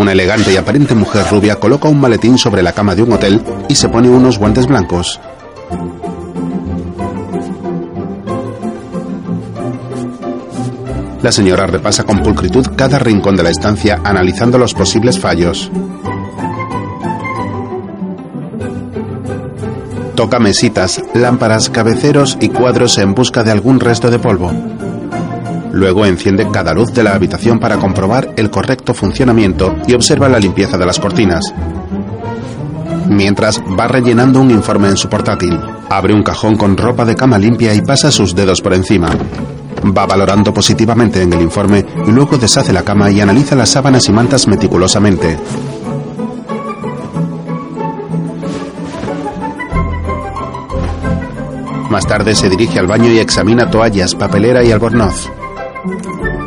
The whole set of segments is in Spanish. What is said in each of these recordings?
Una elegante y aparente mujer rubia coloca un maletín sobre la cama de un hotel y se pone unos guantes blancos. La señora repasa con pulcritud cada rincón de la estancia analizando los posibles fallos. Toca mesitas, lámparas, cabeceros y cuadros en busca de algún resto de polvo. Luego enciende cada luz de la habitación para comprobar el correcto funcionamiento y observa la limpieza de las cortinas. Mientras va rellenando un informe en su portátil. Abre un cajón con ropa de cama limpia y pasa sus dedos por encima. Va valorando positivamente en el informe y luego deshace la cama y analiza las sábanas y mantas meticulosamente. Más tarde se dirige al baño y examina toallas, papelera y albornoz.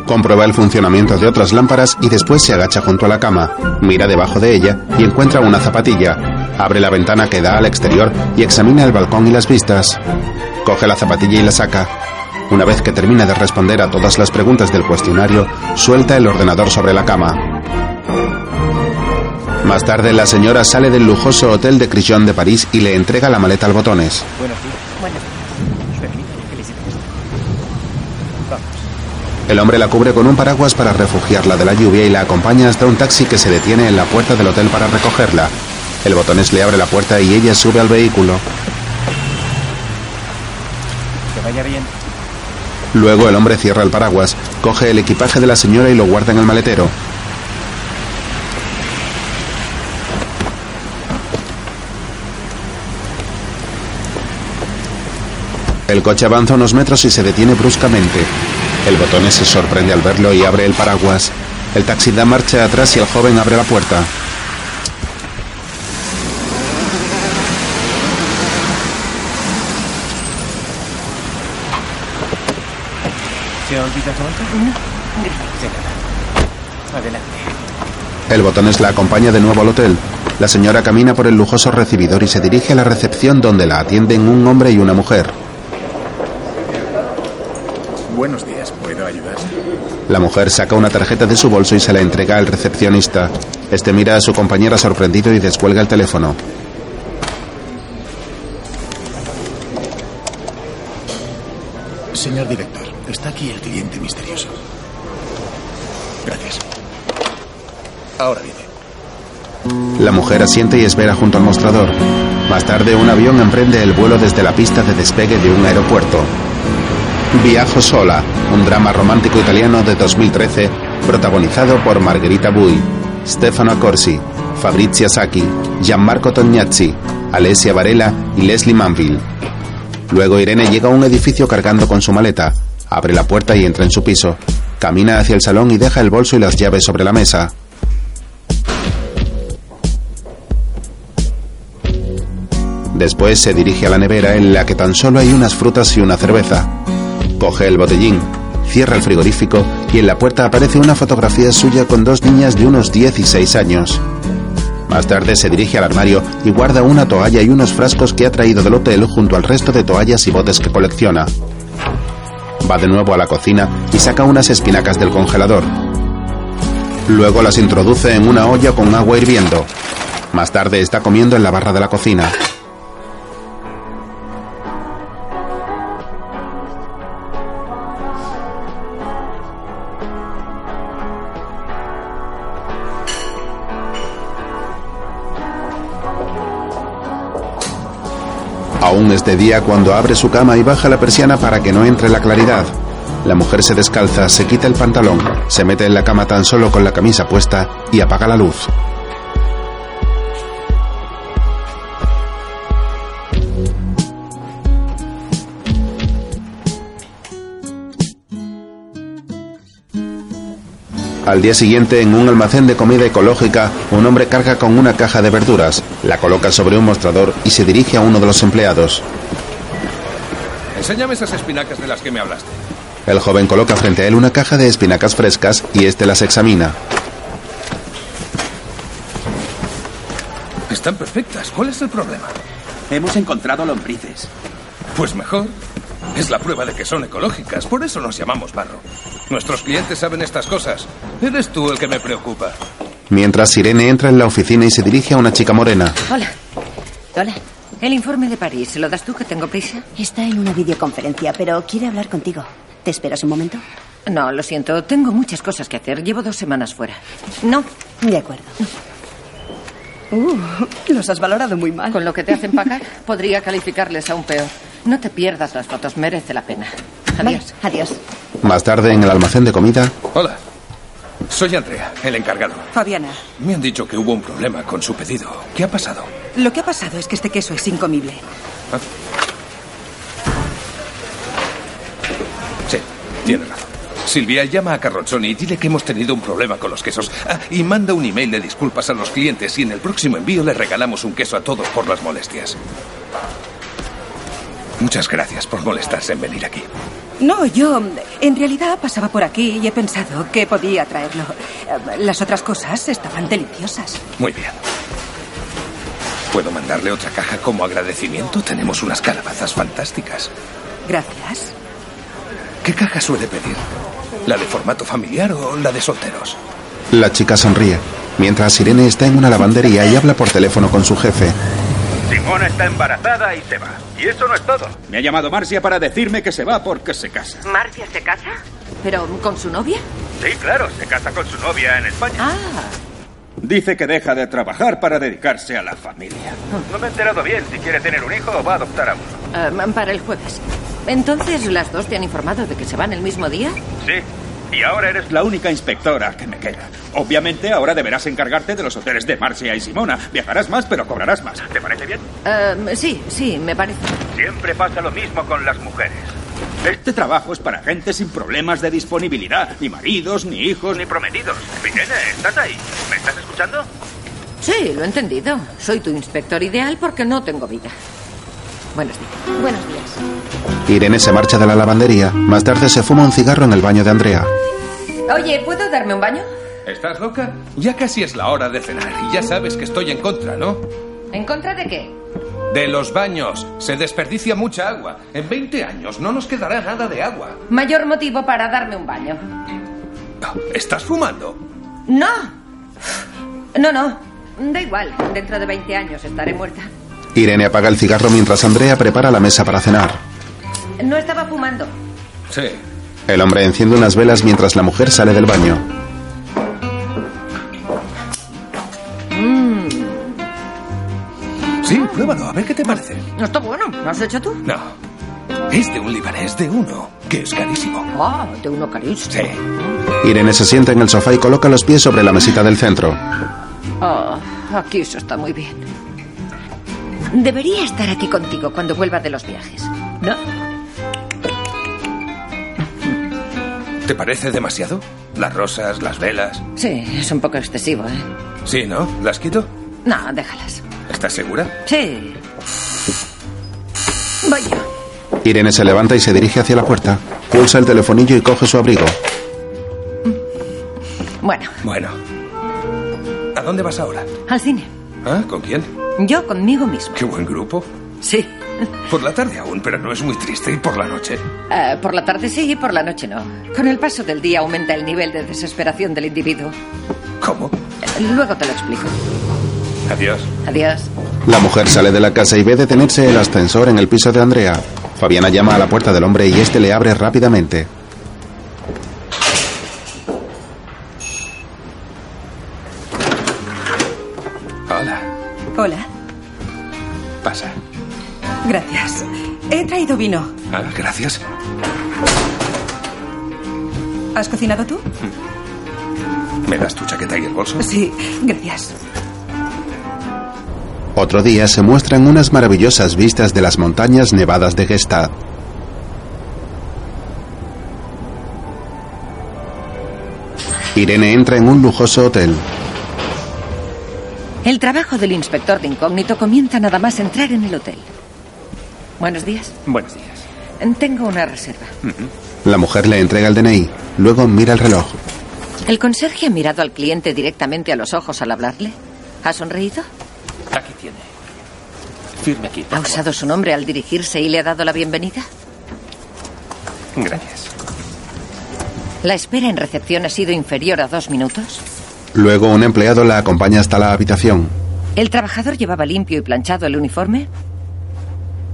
Comprueba el funcionamiento de otras lámparas y después se agacha junto a la cama, mira debajo de ella y encuentra una zapatilla. Abre la ventana que da al exterior y examina el balcón y las vistas. Coge la zapatilla y la saca. Una vez que termina de responder a todas las preguntas del cuestionario, suelta el ordenador sobre la cama. Más tarde, la señora sale del lujoso hotel de Crillon de París y le entrega la maleta al botones. El hombre la cubre con un paraguas para refugiarla de la lluvia y la acompaña hasta un taxi que se detiene en la puerta del hotel para recogerla. El botones le abre la puerta y ella sube al vehículo. Que vaya bien. Luego el hombre cierra el paraguas, coge el equipaje de la señora y lo guarda en el maletero. El coche avanza unos metros y se detiene bruscamente. El botones se sorprende al verlo y abre el paraguas. El taxi da marcha atrás y el joven abre la puerta. ¿Se olvida. Adelante. El botones la acompaña de nuevo al hotel. La señora camina por el lujoso recibidor y se dirige a la recepción donde la atienden un hombre y una mujer. Buenos días, ¿puedo ayudar? La mujer saca una tarjeta de su bolso y se la entrega al recepcionista. Este mira a su compañera sorprendido y descuelga el teléfono. Señor director, está aquí el cliente misterioso. Gracias. Ahora viene. La mujer asiente y espera junto al mostrador. Más tarde, un avión emprende el vuelo desde la pista de despegue de un aeropuerto. Viajo sola, un drama romántico italiano de 2013, protagonizado por Margherita Bui, Stefano Accorsi, Fabrizia Sacchi, Gianmarco Tognazzi, Alessia Varela y Leslie Manville. Luego Irene llega a un edificio cargando con su maleta, abre la puerta y entra en su piso. Camina hacia el salón y deja el bolso y las llaves sobre la mesa. Después se dirige a la nevera en la que tan solo hay unas frutas y una cerveza. Coge el botellín, cierra el frigorífico y en la puerta aparece una fotografía suya con dos niñas de unos 16 años. Más tarde se dirige al armario y guarda una toalla y unos frascos que ha traído del hotel junto al resto de toallas y botes que colecciona. Va de nuevo a la cocina y saca unas espinacas del congelador. Luego las introduce en una olla con agua hirviendo. Más tarde está comiendo en la barra de la cocina. Es de día cuando abre su cama y baja la persiana para que no entre la claridad. La mujer se descalza, se quita el pantalón, se mete en la cama tan solo con la camisa puesta y apaga la luz. Al día siguiente, en un almacén de comida ecológica, un hombre carga con una caja de verduras, la coloca sobre un mostrador y se dirige a uno de los empleados. Enséñame esas espinacas de las que me hablaste. El joven coloca frente a él una caja de espinacas frescas y este las examina. Están perfectas. ¿Cuál es el problema? Hemos encontrado lombrices. Pues mejor. Es la prueba de que son ecológicas. Por eso nos llamamos barro. Nuestros clientes saben estas cosas. Eres tú el que me preocupa. Mientras Irene entra en la oficina y se dirige a una chica morena. Hola. Hola. El informe de París, ¿se lo das tú que tengo prisa? Está en una videoconferencia, pero quiere hablar contigo. ¿Te esperas un momento? No, lo siento. Tengo muchas cosas que hacer. Llevo dos semanas fuera. No. De acuerdo. Uh, los has valorado muy mal. Con lo que te hacen pagar, podría calificarles aún peor. No te pierdas las fotos, merece la pena. Adiós. Vale, adiós. Más tarde, en el almacén de comida, Hola. Soy Andrea, el encargado. Fabiana, Me han dicho que hubo un problema con su pedido. ¿Qué ha pasado? lo que ha pasado es que este queso es incomible. Ah. Sí, tiene razón. Silvia, llama a Carrozzoni y dile que hemos tenido un problema con los quesos. Ah, y manda un email de disculpas a los clientes y en el próximo envío le regalamos un queso a todos por las molestias. Muchas gracias por molestarse en venir aquí. No, yo en realidad pasaba por aquí y he pensado que podía traerlo. Eh, Las otras cosas estaban deliciosas. Muy bien. ¿Puedo mandarle otra caja como agradecimiento? Tenemos unas calabazas fantásticas. Gracias. ¿Qué caja suele pedir? ¿La de formato familiar o la de solteros? la chica sonríe. Mientras Irene está en una lavandería y habla por teléfono con su jefe. Simona está embarazada y se va. Y eso no es todo. Me ha llamado Marcia para decirme que se va porque se casa. ¿Marcia se casa? ¿Pero con su novia? Sí, claro, se casa con su novia en España. Ah, Dice que deja de trabajar para dedicarse a la familia. No me he enterado bien si quiere tener un hijo o va a adoptar a uno. eh, para el jueves. Entonces, ¿las dos te han informado de que se van el mismo día? Sí. Y ahora eres la única inspectora que me queda. Obviamente ahora deberás encargarte de los hoteles de Marcia y Simona. Viajarás más, pero cobrarás más. ¿Te parece bien? Eh, sí, sí, me parece. Siempre pasa lo mismo con las mujeres. Este trabajo es para gente sin problemas de disponibilidad. Ni maridos, ni hijos, ni prometidos. Irene, ¿estás ahí? ¿Me estás escuchando? Sí, lo he entendido. Soy tu inspector ideal porque no tengo vida. Buenos días. Buenos días. Irene se marcha de la lavandería. Más tarde se fuma un cigarro en el baño de Andrea. Oye, ¿puedo darme un baño? ¿Estás loca? Ya casi es la hora de cenar y ya sabes que estoy en contra, ¿no? ¿En contra de qué? De los baños. Se desperdicia mucha agua. En 20 años no nos quedará nada de agua. Mayor motivo para darme un baño. ¿Estás fumando? No. No, no. Da igual. Dentro de 20 años estaré muerta. Irene apaga el cigarro mientras Andrea prepara la mesa para cenar. No estaba fumando. Sí. El hombre enciende unas velas mientras la mujer sale del baño. Sí, pruébalo, a ver qué te parece. No está bueno. ¿Lo has hecho tú? No. Es de un libanés de uno, que es carísimo. Ah, de uno carísimo. Sí. Irene se sienta en el sofá y coloca los pies sobre la mesita del centro. Ah, aquí eso está muy bien. Debería estar aquí contigo cuando vuelva de los viajes. ¿No? ¿Te parece demasiado? Las rosas, las velas. Sí, es un poco excesivo, ¿eh? Sí, ¿no? ¿Las quito? No, déjalas. ¿Estás segura? Sí. Voy yo. Irene se levanta y se dirige hacia la puerta. Pulsa el telefonillo y coge su abrigo. Bueno, Bueno. ¿A dónde vas ahora? al cine. ¿Ah? ¿Con quién? Yo conmigo mismo. Qué buen grupo. Sí. Por la tarde aún, pero no es muy triste. ¿Y por la noche? Eh, por la tarde sí y por la noche no. Con el paso del día aumenta el nivel de desesperación del individuo. ¿Cómo? Eh, Luego te lo explico. Adiós. Adiós. La mujer sale de la casa y ve detenerse el ascensor en el piso de Andrea. Fabiana llama a la puerta del hombre y este le abre rápidamente. Ah, gracias. ¿Has cocinado tú? ¿Me das tu chaqueta y el bolso? Sí, gracias. Otro día se muestran unas maravillosas vistas de las montañas nevadas de Gestad. Irene entra en un lujoso hotel. El trabajo del inspector de incógnito comienza nada más entrar en el hotel. Buenos días. Buenos días. Tengo una reserva. La mujer le entrega el DNI, luego mira el reloj. ¿El conserje ha mirado al cliente directamente a los ojos al hablarle? ¿Ha sonreído? Aquí tiene. Firme aquí. ¿Ha usado su nombre al dirigirse y le ha dado la bienvenida? Gracias. ¿La espera en recepción ha sido inferior a dos minutos? Luego un empleado la acompaña hasta la habitación. ¿El trabajador llevaba limpio y planchado el uniforme?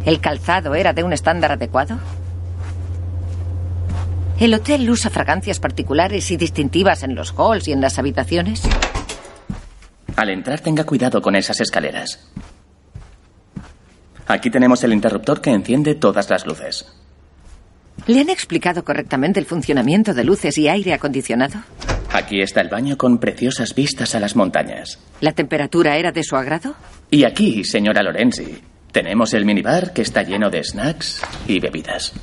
¿El calzado era de un estándar adecuado? ¿El hotel usa fragancias particulares y distintivas en los halls y en las habitaciones? Al entrar tenga cuidado con esas escaleras. Aquí tenemos el interruptor que enciende todas las luces. ¿Le han explicado correctamente el funcionamiento de luces y aire acondicionado? Aquí está el baño con preciosas vistas a las montañas. ¿La temperatura era de su agrado? Y aquí, señora Lorenzi, tenemos el minibar que está lleno de snacks y bebidas.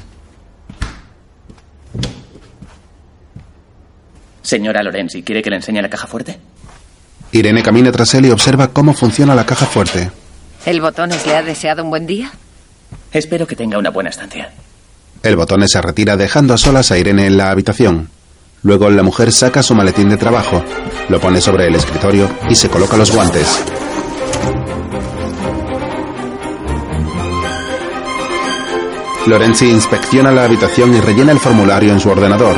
Señora Lorenzi, ¿quiere que le enseñe la caja fuerte? Irene camina tras él y observa cómo funciona la caja fuerte. ¿El botones le ha deseado un buen día? Espero que tenga una buena estancia. El botones se retira dejando a solas a Irene en la habitación. Luego la mujer saca su maletín de trabajo, lo pone sobre el escritorio y se coloca los guantes. Lorenzi inspecciona la habitación y rellena el formulario en su ordenador.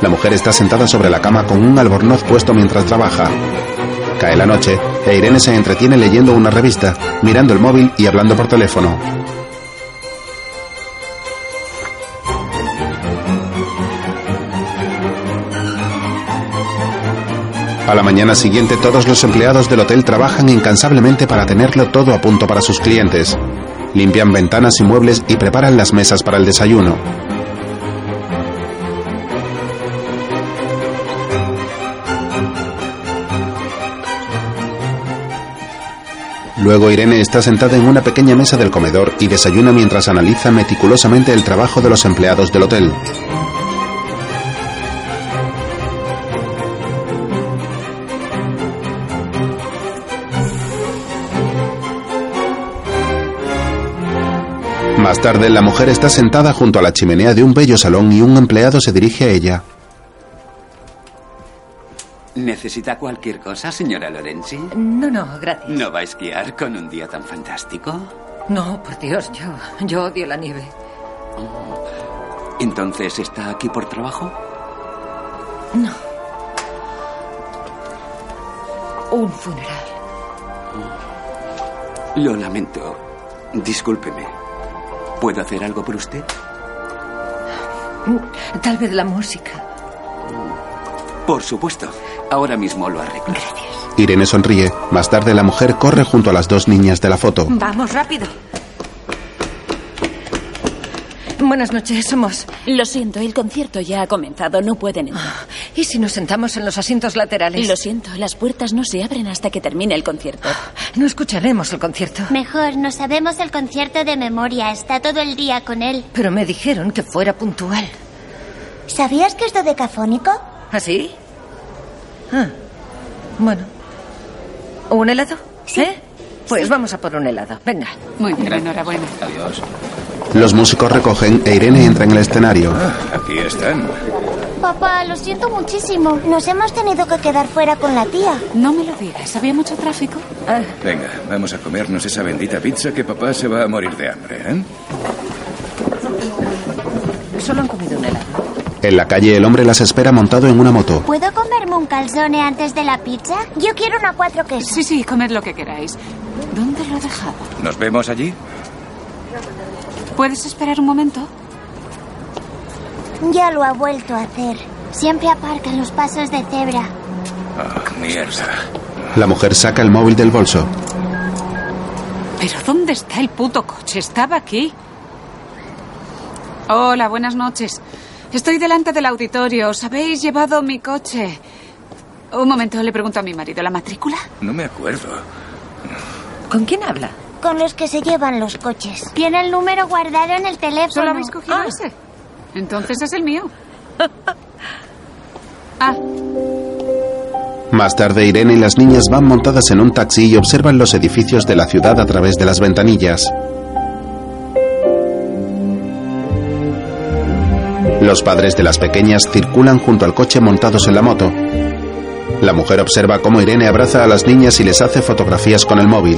La mujer está sentada sobre la cama con un albornoz puesto mientras trabaja. Cae la noche e Irene se entretiene leyendo una revista, mirando el móvil y hablando por teléfono. A la mañana siguiente todos los empleados del hotel trabajan incansablemente para tenerlo todo a punto para sus clientes. Limpian ventanas y muebles y preparan las mesas para el desayuno. Luego Irene está sentada en una pequeña mesa del comedor y desayuna mientras analiza meticulosamente el trabajo de los empleados del hotel. Más tarde, la mujer está sentada junto a la chimenea de un bello salón y un empleado se dirige a ella. ¿Necesita cualquier cosa, señora Lorenzi? No, no, gracias. ¿No va a esquiar con un día tan fantástico? No, por Dios, yo, yo odio la nieve. ¿Entonces está aquí por trabajo? No. Un funeral. Lo lamento. Discúlpeme. ¿Puedo hacer algo por usted? Tal vez la música. Por supuesto. Ahora mismo lo arreglo. Gracias. Irene sonríe. Más tarde, la mujer corre junto a las dos niñas de la foto. Vamos, rápido. Buenas noches, somos. Lo siento, el concierto ya ha comenzado, no pueden entrar. ¿Y si nos sentamos en los asientos laterales? Lo siento, las puertas no se abren hasta que termine el concierto. No escucharemos el concierto. Mejor, no sabemos el concierto de memoria. Está todo el día con él. Pero me dijeron que fuera puntual. ¿Sabías que es dodecafónico? ¿Ah, sí? Ah, bueno. ¿Un helado? Sí. ¿Eh? Pues vamos a por un helado. Venga. Muy bien, enhorabuena. Adiós. Los músicos recogen e Irene entra en el escenario. Aquí están. Papá, lo siento muchísimo. Nos hemos tenido que quedar fuera con la tía. No me lo digas, había mucho tráfico. Ah, Venga, vamos a comernos esa bendita pizza que papá se va a morir de hambre, ¿eh? solo han comido un helado. En la calle, el hombre las espera montado en una moto. ¿Puedo comerme un calzone antes de la pizza? Yo quiero una cuatro quesos. Sí, sí, comed lo que queráis. ¿Dónde lo he dejado? ¿Nos vemos allí? ¿Puedes esperar un momento? Ya lo ha vuelto a hacer. Siempre aparca en los pasos de cebra. Ah, mierda. La mujer saca el móvil del bolso. ¿Pero dónde está el puto coche? Estaba aquí. Hola, buenas noches. Estoy delante del auditorio. ¿Os habéis llevado mi coche? Un momento, le pregunto a mi marido. ¿La matrícula? No me acuerdo. ¿Con quién habla? Con los que se llevan los coches. Tiene el número guardado en el teléfono. ¿Solo habéis cogido Ah. ese? Entonces es el mío. Ah, Más tarde, Irene y las niñas van montadas en un taxi y observan los edificios de la ciudad a través de las ventanillas. Los padres de las pequeñas circulan junto al coche montados en la moto. La mujer observa cómo Irene abraza a las niñas y les hace fotografías con el móvil.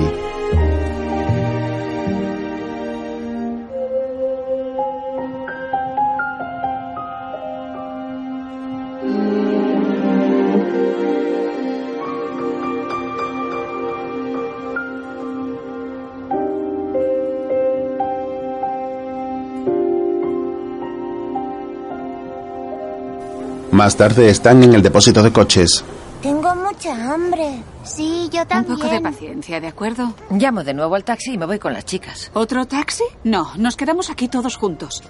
Más tarde están en el depósito de coches. Tengo mucha hambre. Sí, yo también. Un poco de paciencia, ¿de acuerdo? Llamo de nuevo al taxi y me voy con las chicas. ¿Otro taxi? No, nos quedamos aquí todos juntos.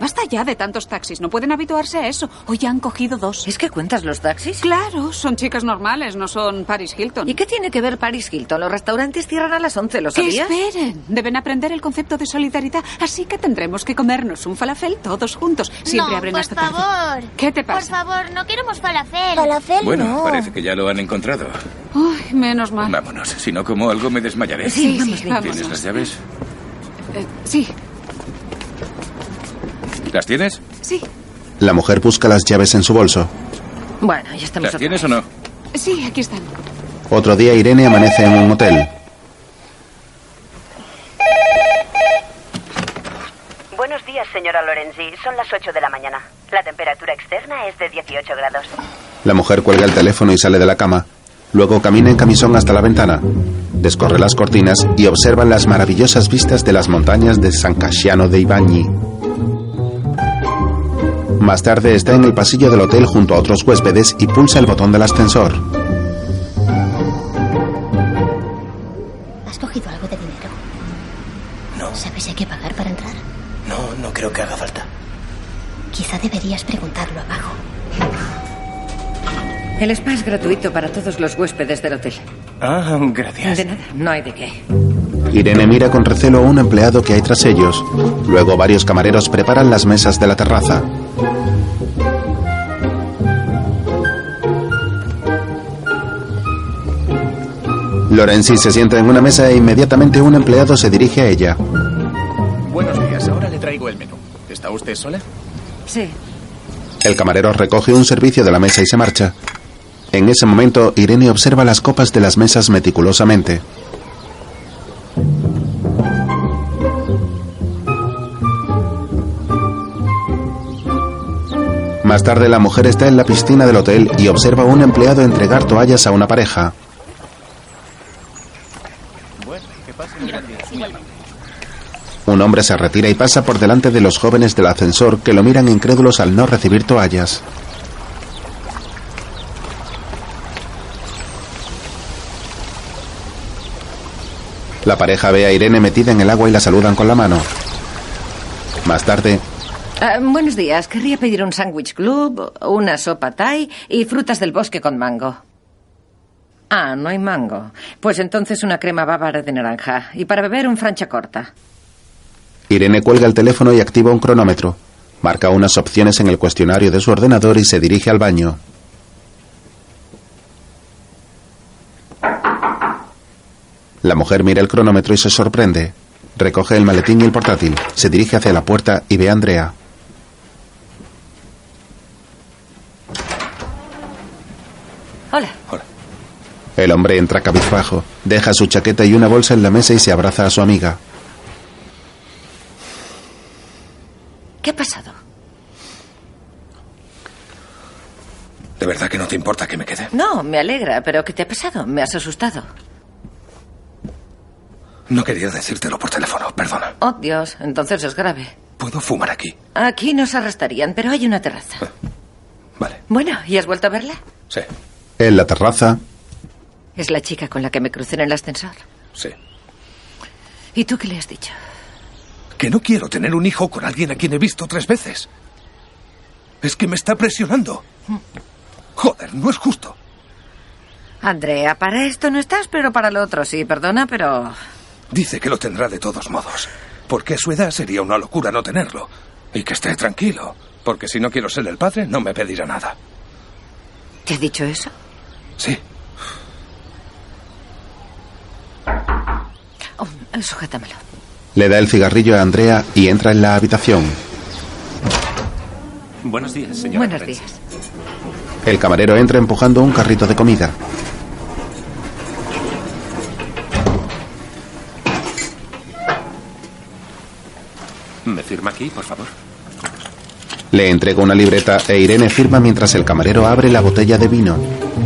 Basta ya de tantos taxis, no pueden habituarse a eso. Hoy ya han cogido dos. ¿Es que cuentas los taxis? Claro, son chicas normales, no son Paris Hilton. ¿Y qué tiene que ver Paris Hilton? Los restaurantes cierran a las 11, ¿lo Que sabías? esperen, deben aprender el concepto de solidaridad, así que tendremos que comernos un falafel todos juntos. Siempre no, abren por hasta tarde. favor. ¿Qué te Por pasa? favor, no queremos falafel. Falafel Bueno, no. parece que ya lo han encontrado. Uy, menos mal. Vámonos, si no como algo me desmayaré. Sí, sí, ¿Tienes vámonos. las llaves? Eh, sí, ¿Las tienes? sí, La mujer busca las llaves en su bolso. Bueno, ya estamos ¿Las tienes o no? sí, aquí están. Otro día Irene amanece en un hotel. Buenos días, señora Lorenzi. Son las 8 de la mañana. La temperatura externa es de 18 grados. La mujer cuelga el teléfono y sale de la cama. Luego camina en camisón hasta la ventana. Descorre las cortinas y observa las maravillosas vistas de las montañas de San Casciano de Ibagni. Más tarde está en el pasillo del hotel junto a otros huéspedes y pulsa el botón del ascensor. ¿Has cogido algo de dinero? No. ¿Sabes si hay que pagar para entrar? No, no creo que haga falta. Quizá deberías preguntarlo abajo. El spa es gratuito para todos los huéspedes del hotel. Ah, gracias. De nada, no hay de qué. Irene mira con recelo a un empleado que hay tras ellos. Luego varios camareros preparan las mesas de la terraza. Lorenzi se sienta en una mesa e inmediatamente un empleado se dirige a ella. Buenos días, ahora le traigo el menú. ¿Está usted sola? Sí. El camarero recoge un servicio de la mesa y se marcha. En ese momento, Irene observa las copas de las mesas meticulosamente. Más tarde, la mujer está en la piscina del hotel y observa a un empleado entregar toallas a una pareja. Un hombre se retira y pasa por delante de los jóvenes del ascensor que lo miran incrédulos al no recibir toallas. La pareja ve a Irene metida en el agua y la saludan con la mano. Más tarde, Ah, buenos días. Querría pedir un sándwich club, una sopa thai y frutas del bosque con mango. Ah, no hay mango. Pues entonces una crema bávara de naranja. Y para beber un francha corta. Irene cuelga el teléfono y activa un cronómetro. Marca unas opciones en el cuestionario de su ordenador y se dirige al baño. La mujer mira el cronómetro y se sorprende. Recoge el maletín y el portátil. Se dirige hacia la puerta y ve a Andrea. Hola. El hombre entra cabizbajo, deja su chaqueta y una bolsa en la mesa y se abraza a su amiga. ¿Qué ha pasado? ¿De verdad que no te importa que me quede? No, me alegra, pero ¿qué te ha pasado? Me has asustado. No quería decírtelo por teléfono, perdona. Oh, Dios, entonces es grave. ¿Puedo fumar aquí? Aquí nos arrestarían, pero hay una terraza. Vale. Bueno, ¿y has vuelto a verla? Sí, En la terraza, Es la chica con la que me crucé en el ascensor. sí. ¿Y tú qué le has dicho? Que no quiero tener un hijo con alguien a quien he visto tres veces. Es que me está presionando. Joder, no es justo. Andrea, para esto no estás, pero para lo otro sí, perdona, pero... Dice que lo tendrá de todos modos. Porque a su edad sería una locura no tenerlo. Y que esté tranquilo. Porque si no quiero ser el padre, no me pedirá nada. ¿Te ha dicho eso? Sí. Oh, sujétamelo. le da el cigarrillo a Andrea y entra en la habitación. Buenos días, señora. Buenos días. El camarero entra empujando un carrito de comida. ¿Me firma aquí, por favor? Le entrega una libreta e Irene firma mientras el camarero abre la botella de vino.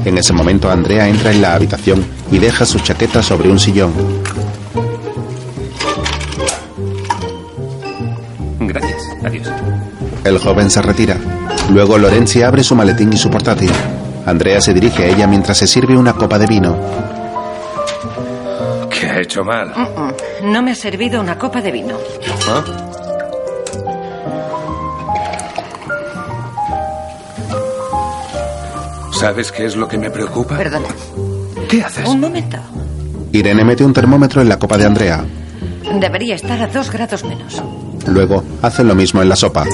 En ese momento Andrea entra en la habitación y deja su chaqueta sobre un sillón. Gracias. Adiós. El joven se retira. Luego Lorenzi abre su maletín y su portátil. Andrea se dirige a ella mientras se sirve una copa de vino. ¿Qué ha hecho mal? Mm, mm. No me ha servido una copa de vino. ¿Ah? ¿Sabes qué es lo que me preocupa? Perdona. ¿Qué haces? Un momento. Irene mete un termómetro en la copa de Andrea. Debería estar a dos grados menos. Luego hace lo mismo en la sopa.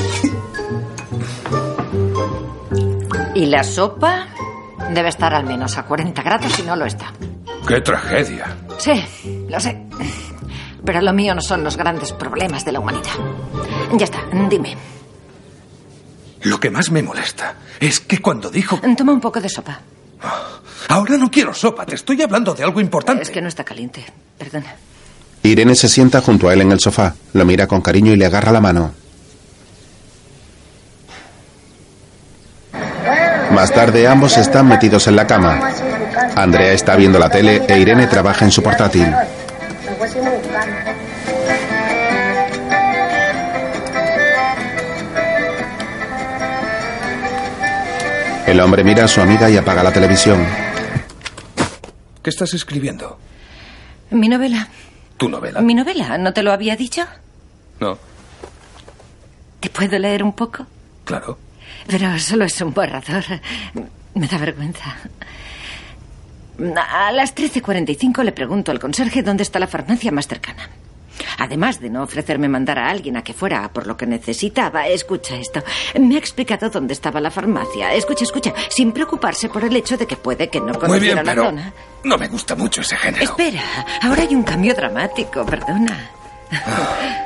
Y la sopa debe estar al menos a 40 grados y no lo está. ¡Qué tragedia! Sí, lo sé. Pero lo mío no son los grandes problemas de la humanidad. Ya está, dime. Lo que más me molesta es que cuando dijo... Toma un poco de sopa. Ahora no quiero sopa, te estoy hablando de algo importante. Es que no está caliente. Perdona. Irene se sienta junto a él en el sofá, lo mira con cariño y le agarra la mano. Más tarde ambos están metidos en la cama. Andrea está viendo la tele e Irene trabaja en su portátil. El hombre mira a su amiga y apaga la televisión. ¿Qué estás escribiendo? Mi novela. ¿Tu novela? Mi novela, ¿no te lo había dicho? No, ¿Te puedo leer un poco? claro. Pero solo es un borrador. Me da vergüenza. A las 13.45 le pregunto al conserje dónde está la farmacia más cercana. Además de no ofrecerme mandar a alguien a que fuera por lo que necesitaba, escucha esto. Me ha explicado dónde estaba la farmacia. Escucha, escucha, sin preocuparse por el hecho de que puede que no conociera bien, la zona. no me gusta mucho ese género. Espera, ahora hay un cambio dramático, perdona.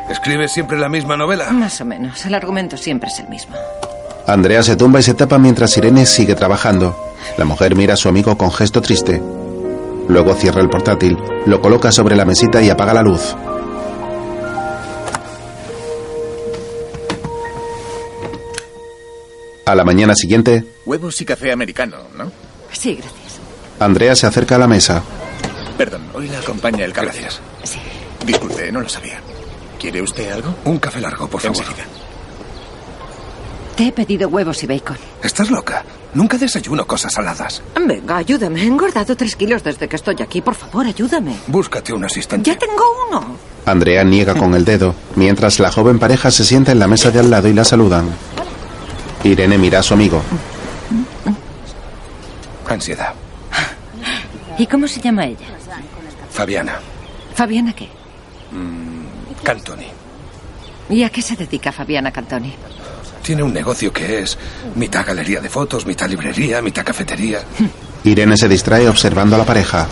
¿Escribes siempre la misma novela? Más o menos, el argumento siempre es el mismo. Andrea se tumba y se tapa mientras Irene sigue trabajando. La mujer mira a su amigo con gesto triste. Luego cierra el portátil, lo coloca sobre la mesita y apaga la luz. A la mañana siguiente, Huevos y café americano, ¿no? Sí, gracias. Andrea se acerca a la mesa. Perdón, hoy la acompaña el café. Gracias. Sí. Disculpe, no lo sabía. ¿Quiere usted algo? Un café largo, por favor. Enseguida. Te he pedido huevos y bacon. ¿Estás loca? Nunca desayuno cosas saladas. Venga, ayúdame. He engordado tres kilos desde que estoy aquí. Por favor, ayúdame. Búscate un asistente. Ya tengo uno. Andrea niega con el dedo, mientras la joven pareja se sienta en la mesa de al lado y la saludan. Irene mira a su amigo. Ansiedad. ¿Y cómo se llama ella? Fabiana. ¿Fabiana qué? Cantoni. ¿Y a qué se dedica Fabiana Cantoni? Tiene un negocio que es mitad galería de fotos, mitad librería, mitad cafetería. Irene se distrae observando a la pareja.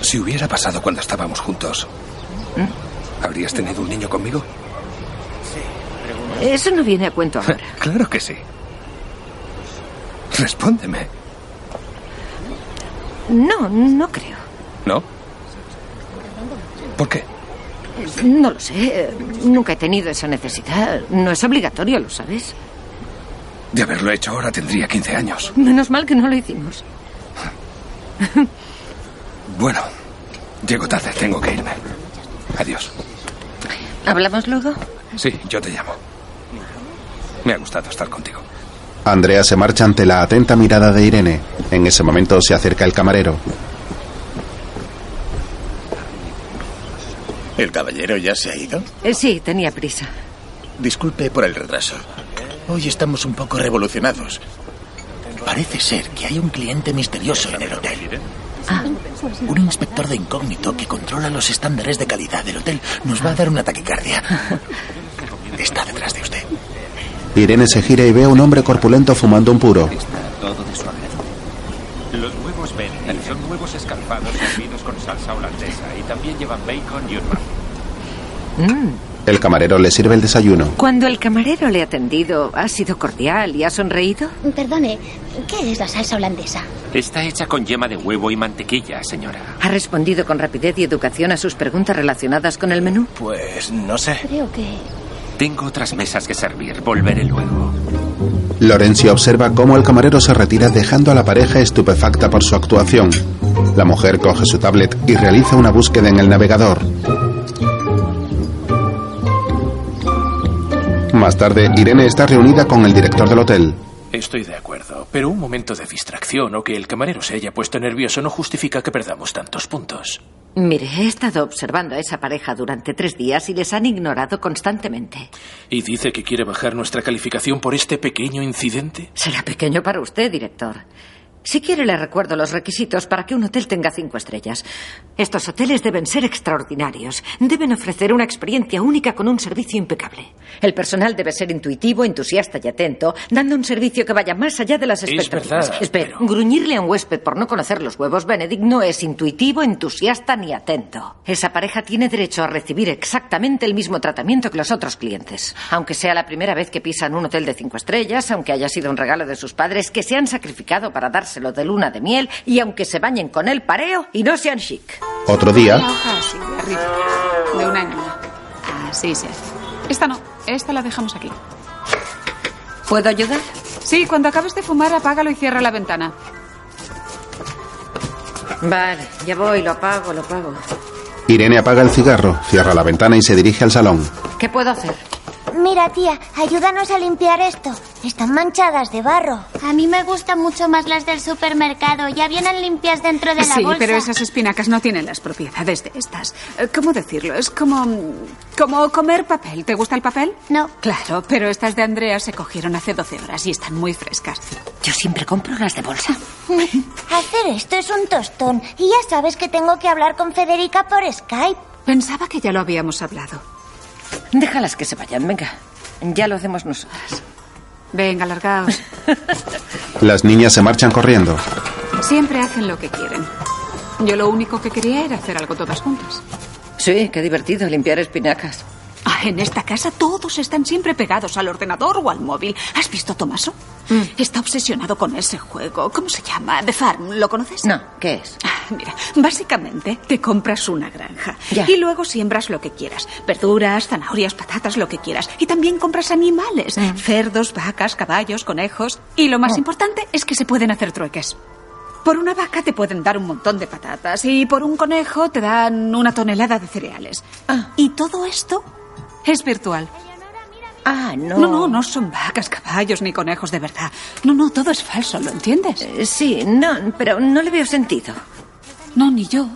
Si hubiera pasado cuando estábamos juntos, ¿habrías tenido un niño conmigo? Eso no viene a cuento ahora. Claro que sí. Respóndeme. No, no creo. ¿No? ¿Por qué? No lo sé. Nunca he tenido esa necesidad. No es obligatorio, ¿lo sabes? De haberlo hecho ahora tendría 15 años. Menos mal que no lo hicimos. Bueno, llego tarde, tengo que irme. Adiós. ¿Hablamos luego? Sí, yo te llamo. Me ha gustado estar contigo. Andrea se marcha ante la atenta mirada de Irene. En ese momento se acerca el camarero. ¿El caballero ya se ha ido? Eh, sí, tenía prisa. Disculpe por el retraso. Hoy estamos un poco revolucionados. Parece ser que hay un cliente misterioso en el hotel. Ah, Un inspector de incógnito que controla los estándares de calidad del hotel nos va a dar una taquicardia. Está detrás de usted. Irene se gira y ve a un hombre corpulento fumando un puro. Todo de su agrado. Los huevos Benedict son huevos escalfados servidos con salsa holandesa y también llevan bacon y un mm. El camarero le sirve el desayuno. Cuando el camarero le ha atendido, ¿ha sido cordial y ha sonreído? Perdone, ¿qué es la salsa holandesa? Está hecha con yema de huevo y mantequilla, señora. ¿Ha respondido con rapidez y educación a sus preguntas relacionadas con el menú? Pues no sé. Creo que... Tengo otras mesas que servir. Volveré luego. Lorenzi observa cómo el camarero se retira dejando a la pareja estupefacta por su actuación. La mujer coge su tablet y realiza una búsqueda en el navegador. Más tarde, Irene está reunida con el director del hotel. Estoy de acuerdo, pero un momento de distracción o que el camarero se haya puesto nervioso no justifica que perdamos tantos puntos. Mire, he estado observando a esa pareja durante tres días y les han ignorado constantemente. ¿Y dice que quiere bajar nuestra calificación por este pequeño incidente? Será pequeño para usted, director. Si quiere, le recuerdo los requisitos para que un hotel tenga cinco estrellas. Estos hoteles deben ser extraordinarios. Deben ofrecer una experiencia única con un servicio impecable. El personal debe ser intuitivo, entusiasta y atento, dando un servicio que vaya más allá de las expectativas. Espera, gruñirle a un huésped por no conocer los huevos Benedict no es intuitivo, entusiasta ni atento. Esa pareja tiene derecho a recibir exactamente el mismo tratamiento que los otros clientes. Aunque sea la primera vez que pisan un hotel de cinco estrellas, aunque haya sido un regalo de sus padres que se han sacrificado para dárselo de luna de miel y aunque se bañen con el pareo y no sean chic. Otro día, La hoja así, de arriba. De una en una. Así se hace. Esta no, esta la dejamos aquí. ¿Puedo ayudar? Sí, cuando acabes de fumar, apágalo y cierra la ventana. Vale, ya voy, lo apago, lo apago. Irene apaga el cigarro, cierra la ventana y se dirige al salón. ¿Qué puedo hacer? Mira, tía, ayúdanos a limpiar esto. Están manchadas de barro. A mí me gustan mucho más las del supermercado. Ya vienen limpias dentro de la sí, bolsa. pero esas espinacas no tienen las propiedades de estas. Eh, ¿Cómo decirlo? Es como. como comer papel. ¿Te gusta el papel? No. Claro, pero estas de Andrea se cogieron hace 12 horas y están muy frescas. Yo siempre compro las de bolsa. Hacer esto es un tostón. Y ya sabes que tengo que hablar con Federica por Skype. Pensaba que ya lo habíamos hablado. Déjalas que se vayan, venga. Ya lo hacemos nosotras. Venga, largaos. Las niñas se marchan corriendo. Siempre hacen lo que quieren. Yo lo único que quería era hacer algo todas juntas. Sí, qué divertido limpiar espinacas. Ah, en esta casa todos están siempre pegados al ordenador o al móvil. ¿Has visto a Tomaso? Mm. Está obsesionado con ese juego. ¿Cómo se llama? The Farm. ¿Lo conoces? No, ¿qué es? Ah, Mira, básicamente te compras una granja Ya. y luego siembras lo que quieras. Verduras, zanahorias, patatas, lo que quieras. Y también compras animales. Mm. Cerdos, vacas, caballos, conejos. Y lo más Oh. importante es que se pueden hacer trueques. Por una vaca te pueden dar un montón de patatas y por un conejo te dan una tonelada de cereales. Ah. Y todo esto es virtual. Ah, no. No, no, no son vacas, caballos ni conejos de verdad. No, no, todo es falso, ¿lo entiendes? Eh, Sí, no, pero no le veo sentido. No, ni yo.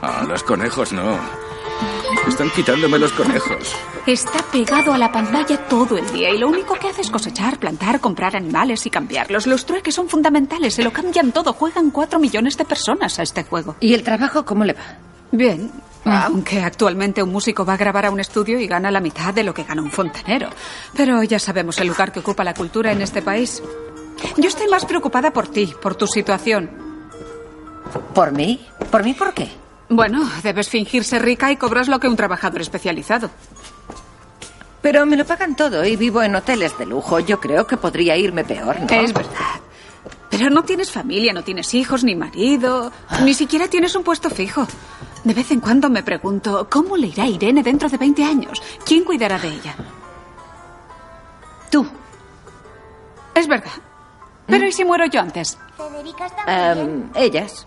Ah, los conejos no. Están quitándome los conejos. Está pegado a la pantalla todo el día y lo único que hace es cosechar, plantar, comprar animales y cambiarlos. Los trueques son fundamentales, se lo cambian todo. Juegan cuatro millones de personas a este juego. ¿Y el trabajo cómo le va? Bien, aunque actualmente un músico va a grabar a un estudio y gana la mitad de lo que gana un fontanero. Pero ya sabemos el lugar que ocupa la cultura en este país. Yo estoy más preocupada por ti, por tu situación. ¿Por mí? ¿Por mí por qué? Bueno, debes fingirse rica y cobras lo que un trabajador especializado. Pero me lo pagan todo y vivo en hoteles de lujo. Yo creo que podría irme peor, ¿no? Es verdad. Pero no tienes familia, no tienes hijos ni marido, ni siquiera tienes un puesto fijo. De vez en cuando me pregunto, ¿cómo le irá a Irene dentro de 20 años? ¿Quién cuidará de ella? Tú. Es verdad. Pero ¿y si muero yo antes? Federica está Em, ellas.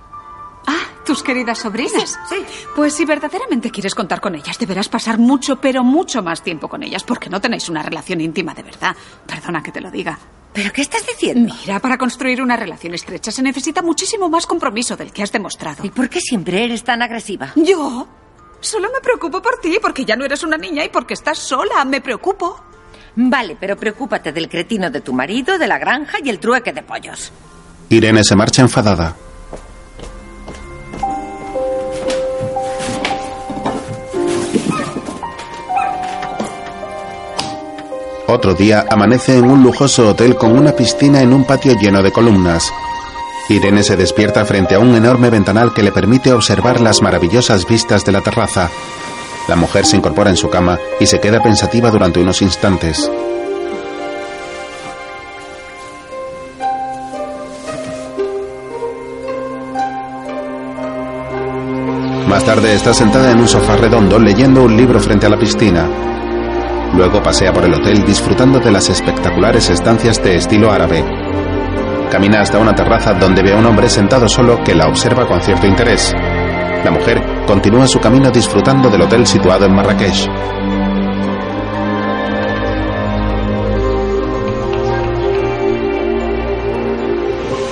Ah, tus queridas sobrinas. Sí, sí. Pues si verdaderamente quieres contar con ellas, deberás pasar mucho, pero mucho más tiempo con ellas, porque no tenéis una relación íntima de verdad. Perdona que te lo diga. ¿Pero qué estás diciendo? Mira, para construir una relación estrecha se necesita muchísimo más compromiso del que has demostrado. ¿Y por qué siempre eres tan agresiva? ¿Yo? Solo me preocupo por ti, porque ya no eres una niña y porque estás sola. Me preocupo. Vale, pero preocúpate del cretino de tu marido, de la granja y el trueque de pollos. Irene se marcha enfadada. Otro día amanece en un lujoso hotel con una piscina en un patio lleno de columnas. Irene se despierta frente a un enorme ventanal que le permite observar las maravillosas vistas de la terraza. La mujer se incorpora en su cama y se queda pensativa durante unos instantes. Más tarde está sentada en un sofá redondo leyendo un libro frente a la piscina. Luego pasea por el hotel disfrutando de las espectaculares estancias de estilo árabe. Camina hasta una terraza donde ve a un hombre sentado solo que la observa con cierto interés. La mujer continúa su camino disfrutando del hotel situado en Marrakech.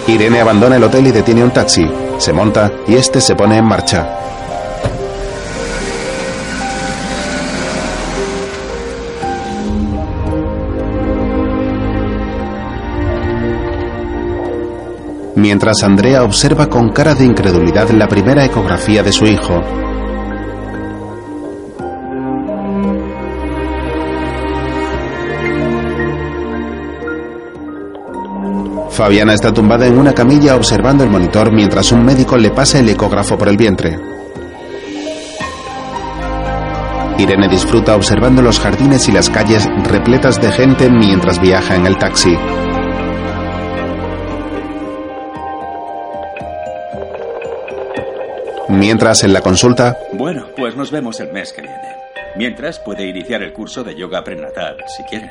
Irene abandona el hotel y detiene un taxi. Se monta y este se pone en marcha. Mientras Andrea observa con cara de incredulidad la primera ecografía de su hijo, Fabiana está tumbada en una camilla observando el monitor mientras un médico le pasa el ecógrafo por el vientre. Irene disfruta observando los jardines y las calles repletas de gente mientras viaja en el taxi. Mientras en la consulta, Bueno, pues nos vemos el mes que viene. Mientras puede iniciar el curso de yoga prenatal, si quiere.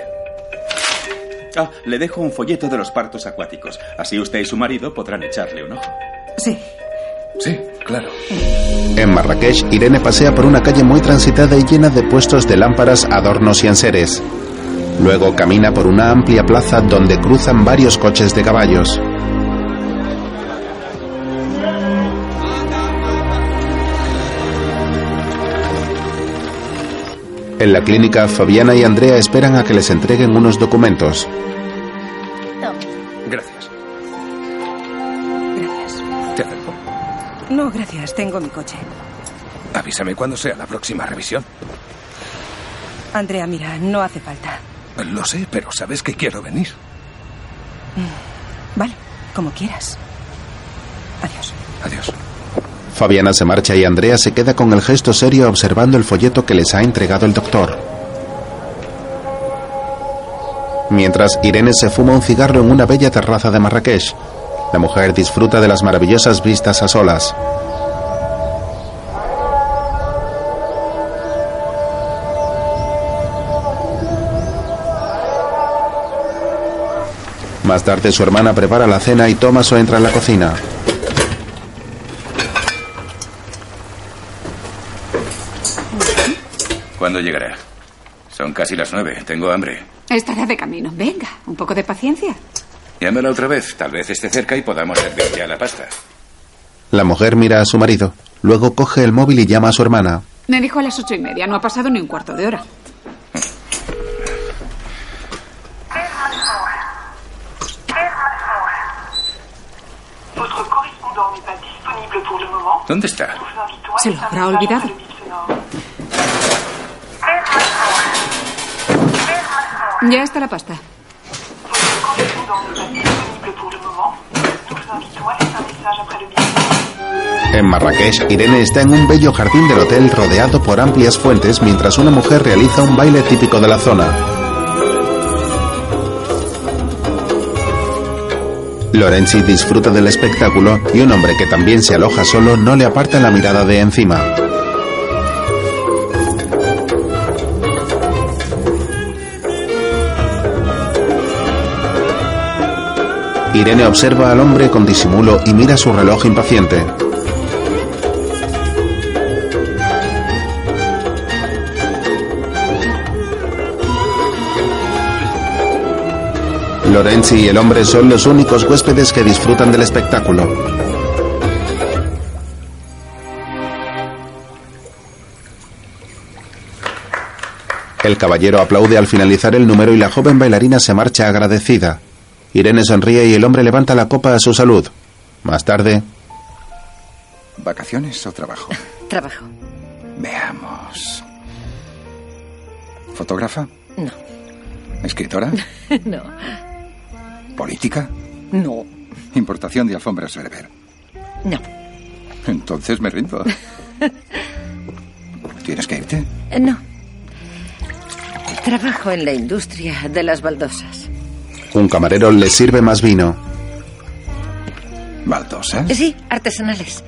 Ah, le dejo un folleto de los partos acuáticos. Así usted y su marido podrán echarle un ojo. Sí. Sí, claro. en Marrakech, Irene pasea por una calle muy transitada y llena de puestos de lámparas, adornos y enseres. Luego camina por una amplia plaza donde cruzan varios coches de caballos. En la clínica, Fabiana y Andrea esperan a que les entreguen unos documentos. Gracias. Gracias. Te acerco. No, gracias. Tengo mi coche. Avísame cuando sea la próxima revisión. Andrea, mira, no hace falta. Lo sé, pero sabes que quiero venir. Vale, como quieras. Adiós. Adiós. Fabiana se marcha y Andrea se queda con el gesto serio observando el folleto que les ha entregado el doctor. Mientras Irene se fuma un cigarro en una bella terraza de Marrakech, la mujer disfruta de las maravillosas vistas a solas. Más tarde su hermana prepara la cena y Tomaso entra en la cocina. ¿Cuándo llegará? Son casi las nueve. Tengo hambre. Estará de camino. Venga, un poco de paciencia. Llámala otra vez. Tal vez esté cerca y podamos servir ya la pasta. La mujer mira a su marido, luego coge el móvil y llama a su hermana. Me dijo a las ocho y media. No ha pasado ni un cuarto de hora. ¿Dónde está? Se lo habrá olvidado. Ya está la pasta. En Marrakech, Irene está en un bello jardín del hotel rodeado por amplias fuentes mientras una mujer realiza un baile típico de la zona. Lorenzi disfruta del espectáculo y un hombre que también se aloja solo no le aparta la mirada de encima. Irene observa al hombre con disimulo y mira su reloj impaciente. Lorenzi y el hombre son los únicos huéspedes que disfrutan del espectáculo. El caballero aplaude al finalizar el número y la joven bailarina se marcha agradecida. Irene sonríe y el hombre levanta la copa a su salud. Más tarde, ¿Vacaciones o trabajo? Trabajo. Veamos. ¿Fotógrafa? No. ¿Escritora? no. ¿Política? No. ¿Importación de alfombras Berber? No. Entonces me rindo. ¿Tienes que irte? No. Trabajo en la industria de las baldosas. Un camarero le sirve más vino. ¿Baldosas? Sí, artesanales.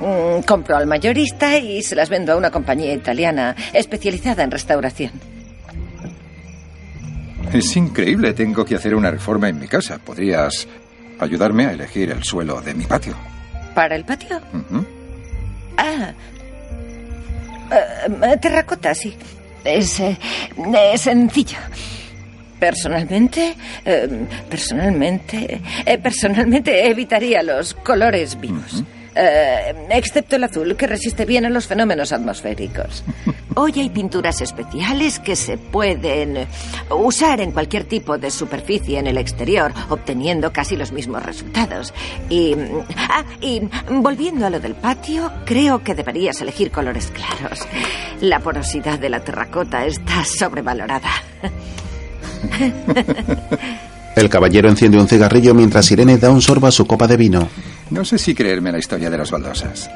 Mm, compro al mayorista y se las vendo a una compañía italiana especializada en restauración. Es increíble. Tengo que hacer una reforma en mi casa. ¿Podrías ayudarme a elegir el suelo de mi patio? ¿Para el patio? Ah. Eh, terracota, sí. Es, eh, es sencillo. Personalmente, eh, personalmente, eh, personalmente evitaría los colores vivos. Eh, excepto el azul, que resiste bien a los fenómenos atmosféricos. Hoy hay pinturas especiales que se pueden usar en cualquier tipo de superficie en el exterior, obteniendo casi los mismos resultados. Y, ah, y volviendo a lo del patio, creo que deberías elegir colores claros. La porosidad de la terracota está sobrevalorada. El caballero enciende un cigarrillo mientras Irene da un sorbo a su copa de vino. No sé si creerme la historia de las baldosas.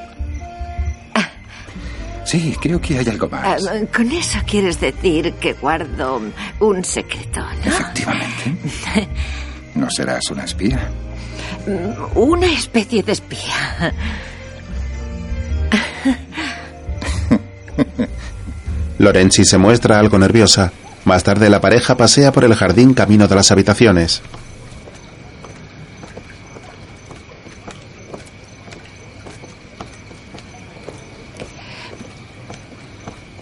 Sí, creo que hay algo Ah, más. Con eso quieres decir que guardo un secreto, ¿no? Efectivamente. ¿No serás una espía? Una especie de espía. Lorenzi se muestra algo nerviosa. Más tarde la pareja pasea por el jardín camino de las habitaciones.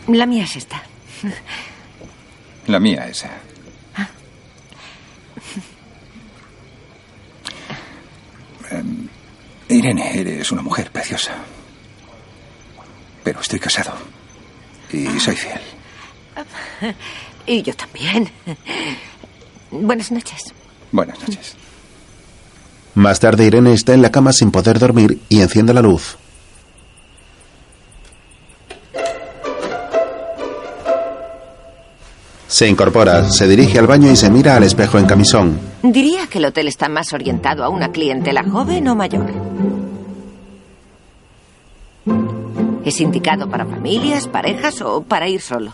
La mía es esta. La mía esa. Em, Irene, eres una mujer preciosa. Pero estoy casado. Y soy fiel. Y yo también. Buenas noches. Buenas noches. Más tarde Irene está en la cama sin poder dormir y enciende la luz. Se incorpora, se dirige al baño y se mira al espejo en camisón. Diría que el hotel está más orientado a una clientela joven o mayor. ¿Es indicado para familias, parejas o para ir solo?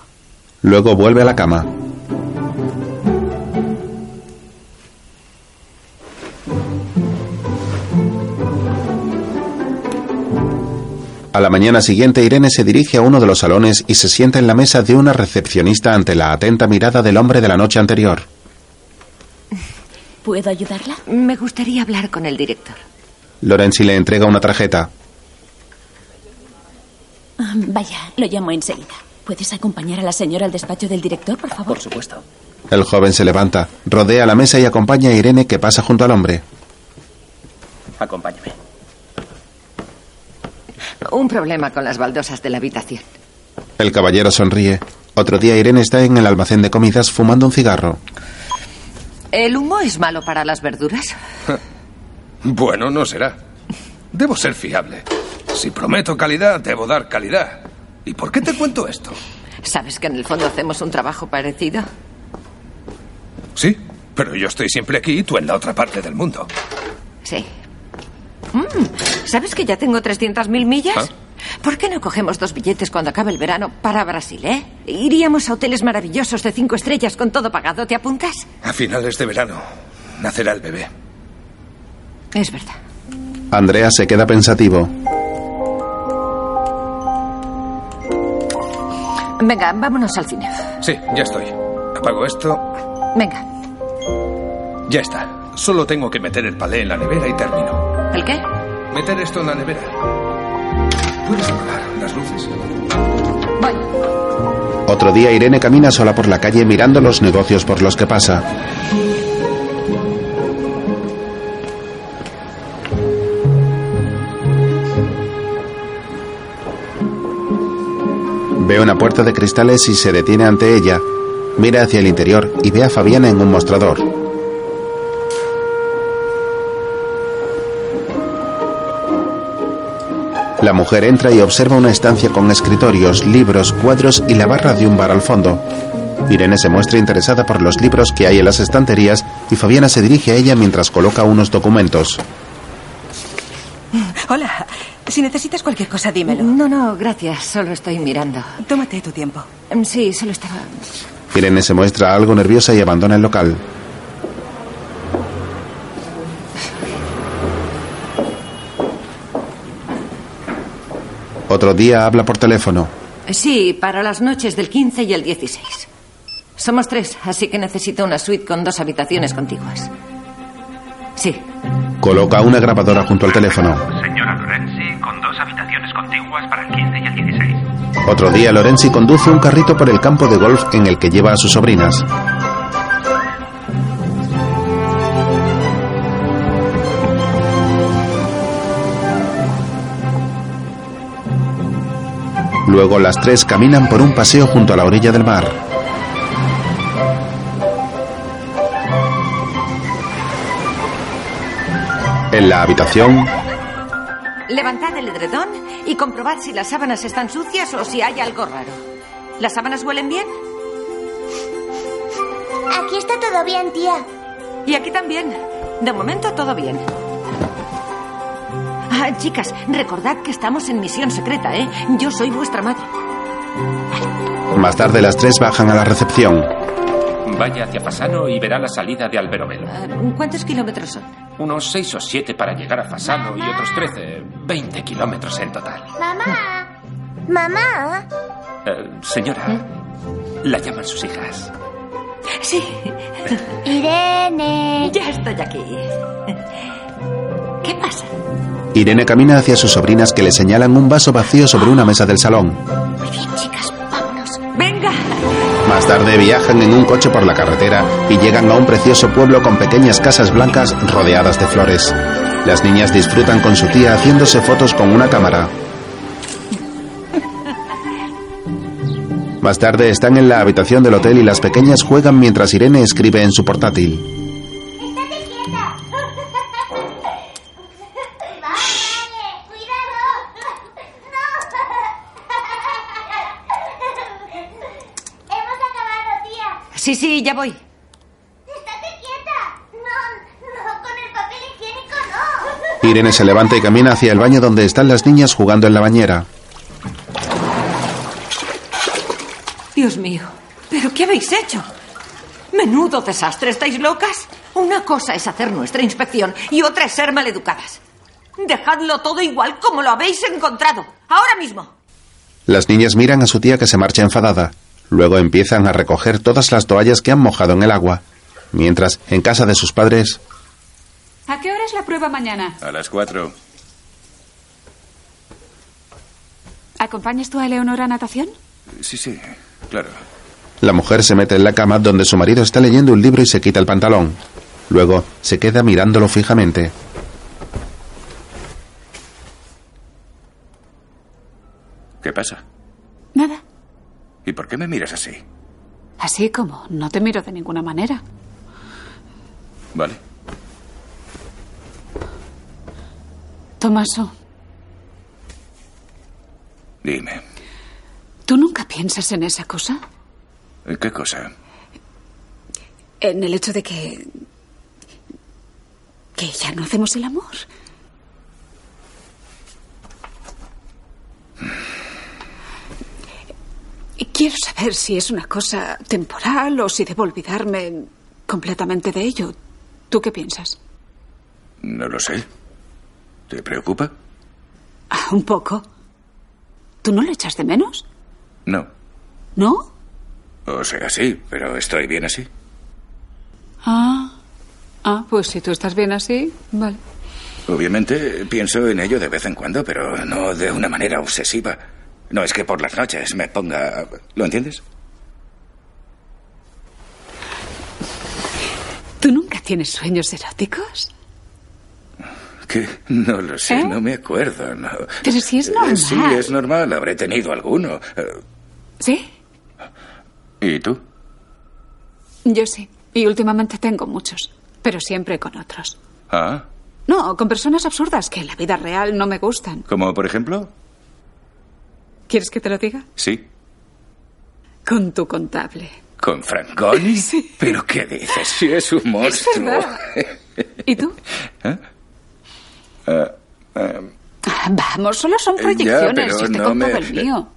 Luego vuelve a la cama. A la mañana siguiente, Irene se dirige a uno de los salones y se sienta en la mesa de una recepcionista ante la atenta mirada del hombre de la noche anterior. ¿Puedo ayudarla? Me gustaría hablar con el director. Lorenzi le entrega una tarjeta. Ah, Vaya, lo llamo enseguida. ¿Puedes acompañar a la señora al despacho del director, por favor? Por supuesto. El joven se levanta, rodea la mesa y acompaña a Irene que pasa junto al hombre. Acompáñame. Un problema con las baldosas de la habitación. El caballero sonríe. Otro día Irene está en el almacén de comidas fumando un cigarro. ¿El humo es malo para las verduras? Bueno, no será. Debo ser fiable. Si prometo calidad, debo dar calidad. ¿Y por qué te cuento esto? ¿Sabes que en el fondo hacemos un trabajo parecido? Sí, pero yo estoy siempre aquí y tú en la otra parte del mundo. Sí. Mm, ¿Sabes que ya tengo 300.000 millas? ¿Ah? ¿Por qué no cogemos dos billetes cuando acabe el verano para Brasil, eh? Iríamos a hoteles maravillosos de cinco estrellas con todo pagado. ¿Te apuntas? A finales de verano nacerá el bebé. Es verdad. Andrea se queda pensativo. Venga, vámonos al cine. Sí, ya estoy. Apago esto. Venga. Ya está. Solo tengo que meter el palé en la nevera y termino. ¿El qué? Meter esto en la nevera. Puedes apagar las luces. Otro día Irene camina sola por la calle mirando los negocios por los que pasa. Ve una puerta de cristales y se detiene ante ella. Mira hacia el interior y ve a Fabiana en un mostrador. La mujer entra y observa una estancia con escritorios, libros, cuadros y la barra de un bar al fondo. Irene se muestra interesada por los libros que hay en las estanterías y Fabiana se dirige a ella mientras coloca unos documentos. Hola. Si necesitas cualquier cosa, dímelo. No, no, gracias. Solo estoy mirando. Tómate tu tiempo. Mm, Sí, solo estaba. Irene se muestra algo nerviosa y abandona el local. Otro día habla por teléfono. Sí, para las noches del 15 y el 16. Somos tres, así que necesito una suite con dos habitaciones contiguas. Sí. Coloca una grabadora junto al teléfono. Señora Lorenzi, Otro día Lorenzi conduce un carrito por el campo de golf en el que lleva a sus sobrinas. Luego las tres caminan por un paseo junto a la orilla del mar. En la habitación, Levantad el edredón y comprobad si las sábanas están sucias o si hay algo raro. ¿Las sábanas huelen bien? Aquí está todo bien, tía. Y aquí también. De momento todo bien. Ah, chicas, recordad que estamos en misión secreta, ¿eh? Yo soy vuestra madre. más tarde las tres bajan a la recepción. Vaya hacia Fasano y verá la salida de Alberobelo. Ah, ¿Cuántos kilómetros son? Unos seis o siete para llegar a Fasano y otros trece, veinte kilómetros en total. Mamá. Mamá. Eh, señora, la llaman sus hijas. Sí. Irene. Ya estoy aquí. ¿Qué pasa? Irene camina hacia sus sobrinas que le señalan un vaso vacío sobre una mesa del salón. Muy bien, chicas. Más tarde viajan en un coche por la carretera y llegan a un precioso pueblo con pequeñas casas blancas rodeadas de flores. Las niñas disfrutan con su tía haciéndose fotos con una cámara. Más tarde están en la habitación del hotel y las pequeñas juegan mientras Irene escribe en su portátil. Ya voy. Estate quieta. No, no, con el papel higiénico no. Irene se levanta y camina hacia el baño donde están las niñas jugando en la bañera. Dios mío, ¿pero qué habéis hecho? Menudo desastre, ¿estáis locas? Una cosa es hacer nuestra inspección y otra es ser maleducadas. Dejadlo todo igual como lo habéis encontrado, ahora mismo. Las niñas miran a su tía que se marcha enfadada. Luego empiezan a recoger todas las toallas que han mojado en el agua. Mientras, en casa de sus padres, ¿A qué hora es la prueba mañana? A las cuatro. ¿Acompañas tú a Eleonora a natación? Sí, sí, claro. la mujer se mete en la cama donde su marido está leyendo un libro y se quita el pantalón. Luego se queda mirándolo fijamente. ¿Qué pasa? Nada. ¿Y por qué me miras así? Así como, no te miro de ninguna manera. Vale. Tomaso, Dime, ¿tú nunca piensas en esa cosa? ¿qué cosa? En el hecho de que... que ya no hacemos el amor. Quiero saber si es una cosa temporal o si debo olvidarme completamente de ello. ¿Tú qué piensas? No lo sé. ¿Te preocupa? Ah, un poco. ¿Tú no lo echas de menos? No. ¿No? O sea, sí, pero estoy bien así. Ah. Ah, pues si tú estás bien así, vale. Obviamente pienso en ello de vez en cuando, pero no de una manera obsesiva. No es que por las noches me ponga... ¿Lo entiendes? ¿Tú nunca tienes sueños eróticos? Que no lo sé, ¿Eh? no me acuerdo. No. Pero si es normal. Sí, es normal, habré tenido alguno. ¿Sí? ¿Y tú? Yo sí. Y últimamente tengo muchos. Pero siempre con otros. Ah, No, con personas absurdas que en la vida real no me gustan. como por ejemplo. ¿Quieres que te lo diga? Sí, Con tu contable. con Franconi. ¿Pero qué dices? Si es un monstruo. verdad. ¿Y tú? ¿Eh? Ah, ah, Ah, Vamos, solo son Eh, ya, proyecciones. pero Yo te no me- del mío.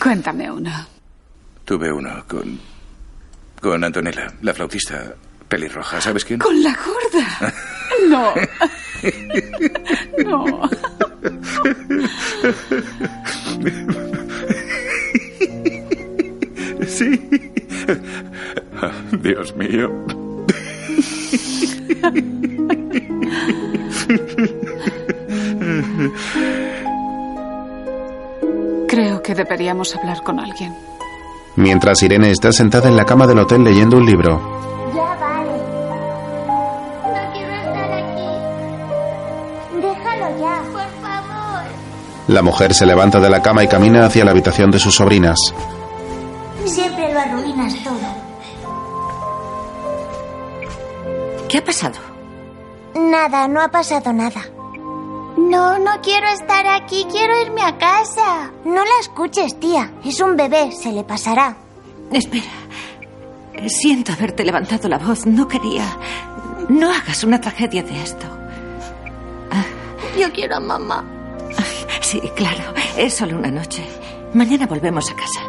Cuéntame uno. tuve uno con. con Antonella, la flautista pelirroja. ¿Sabes quién? Con la gorda. No. No. Sí. Dios mío. Creo que deberíamos hablar con alguien. Mientras Irene está sentada en la cama del hotel leyendo un libro. La mujer se levanta de la cama y camina hacia la habitación de sus sobrinas. Siempre lo arruinas todo. ¿Qué ha pasado? Nada, no ha pasado nada. No, no quiero estar aquí, quiero irme a casa. No la escuches, tía. Es un bebé, se le pasará. Espera. Siento haberte levantado la voz. No quería. No hagas una tragedia de esto. Yo quiero a mamá. Sí, claro. Es solo una noche. Mañana volvemos a casa.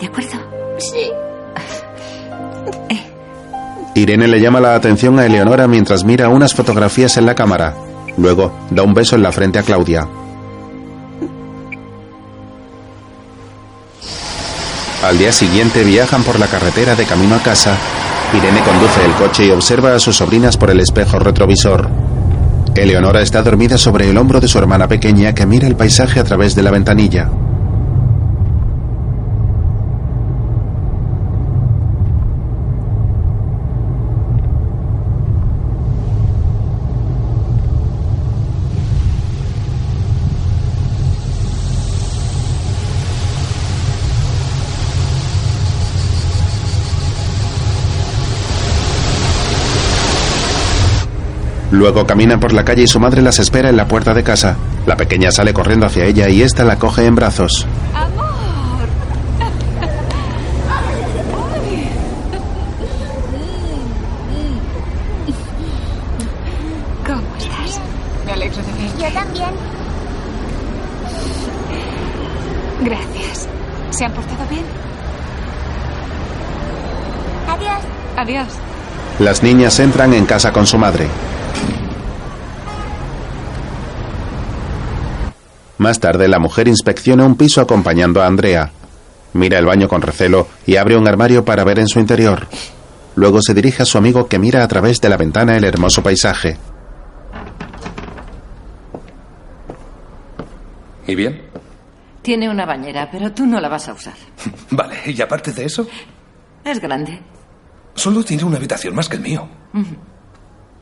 ¿De acuerdo? Sí. Irene le llama la atención a Eleonora mientras mira unas fotografías en la cámara. Luego da un beso en la frente a Claudia. Al día siguiente viajan por la carretera de camino a casa. Irene conduce el coche y observa a sus sobrinas por el espejo retrovisor. Eleonora está dormida sobre el hombro de su hermana pequeña que mira el paisaje a través de la ventanilla. Luego caminan por la calle y su madre las espera en la puerta de casa. La pequeña sale corriendo hacia ella y ésta la coge en brazos. ¿Cómo estás? Me alegro de verte. Yo también. Gracias. ¿Se han portado bien? Adiós. Adiós. Las niñas entran en casa con su madre. Más tarde, la mujer inspecciona un piso acompañando a Andrea. Mira el baño con recelo y abre un armario para ver en su interior. Luego se dirige a su amigo que mira a través de la ventana el hermoso paisaje. ¿Y bien? Tiene una bañera, pero tú no la vas a usar. Vale, y aparte de eso, Es grande. solo tiene una habitación más que el mío.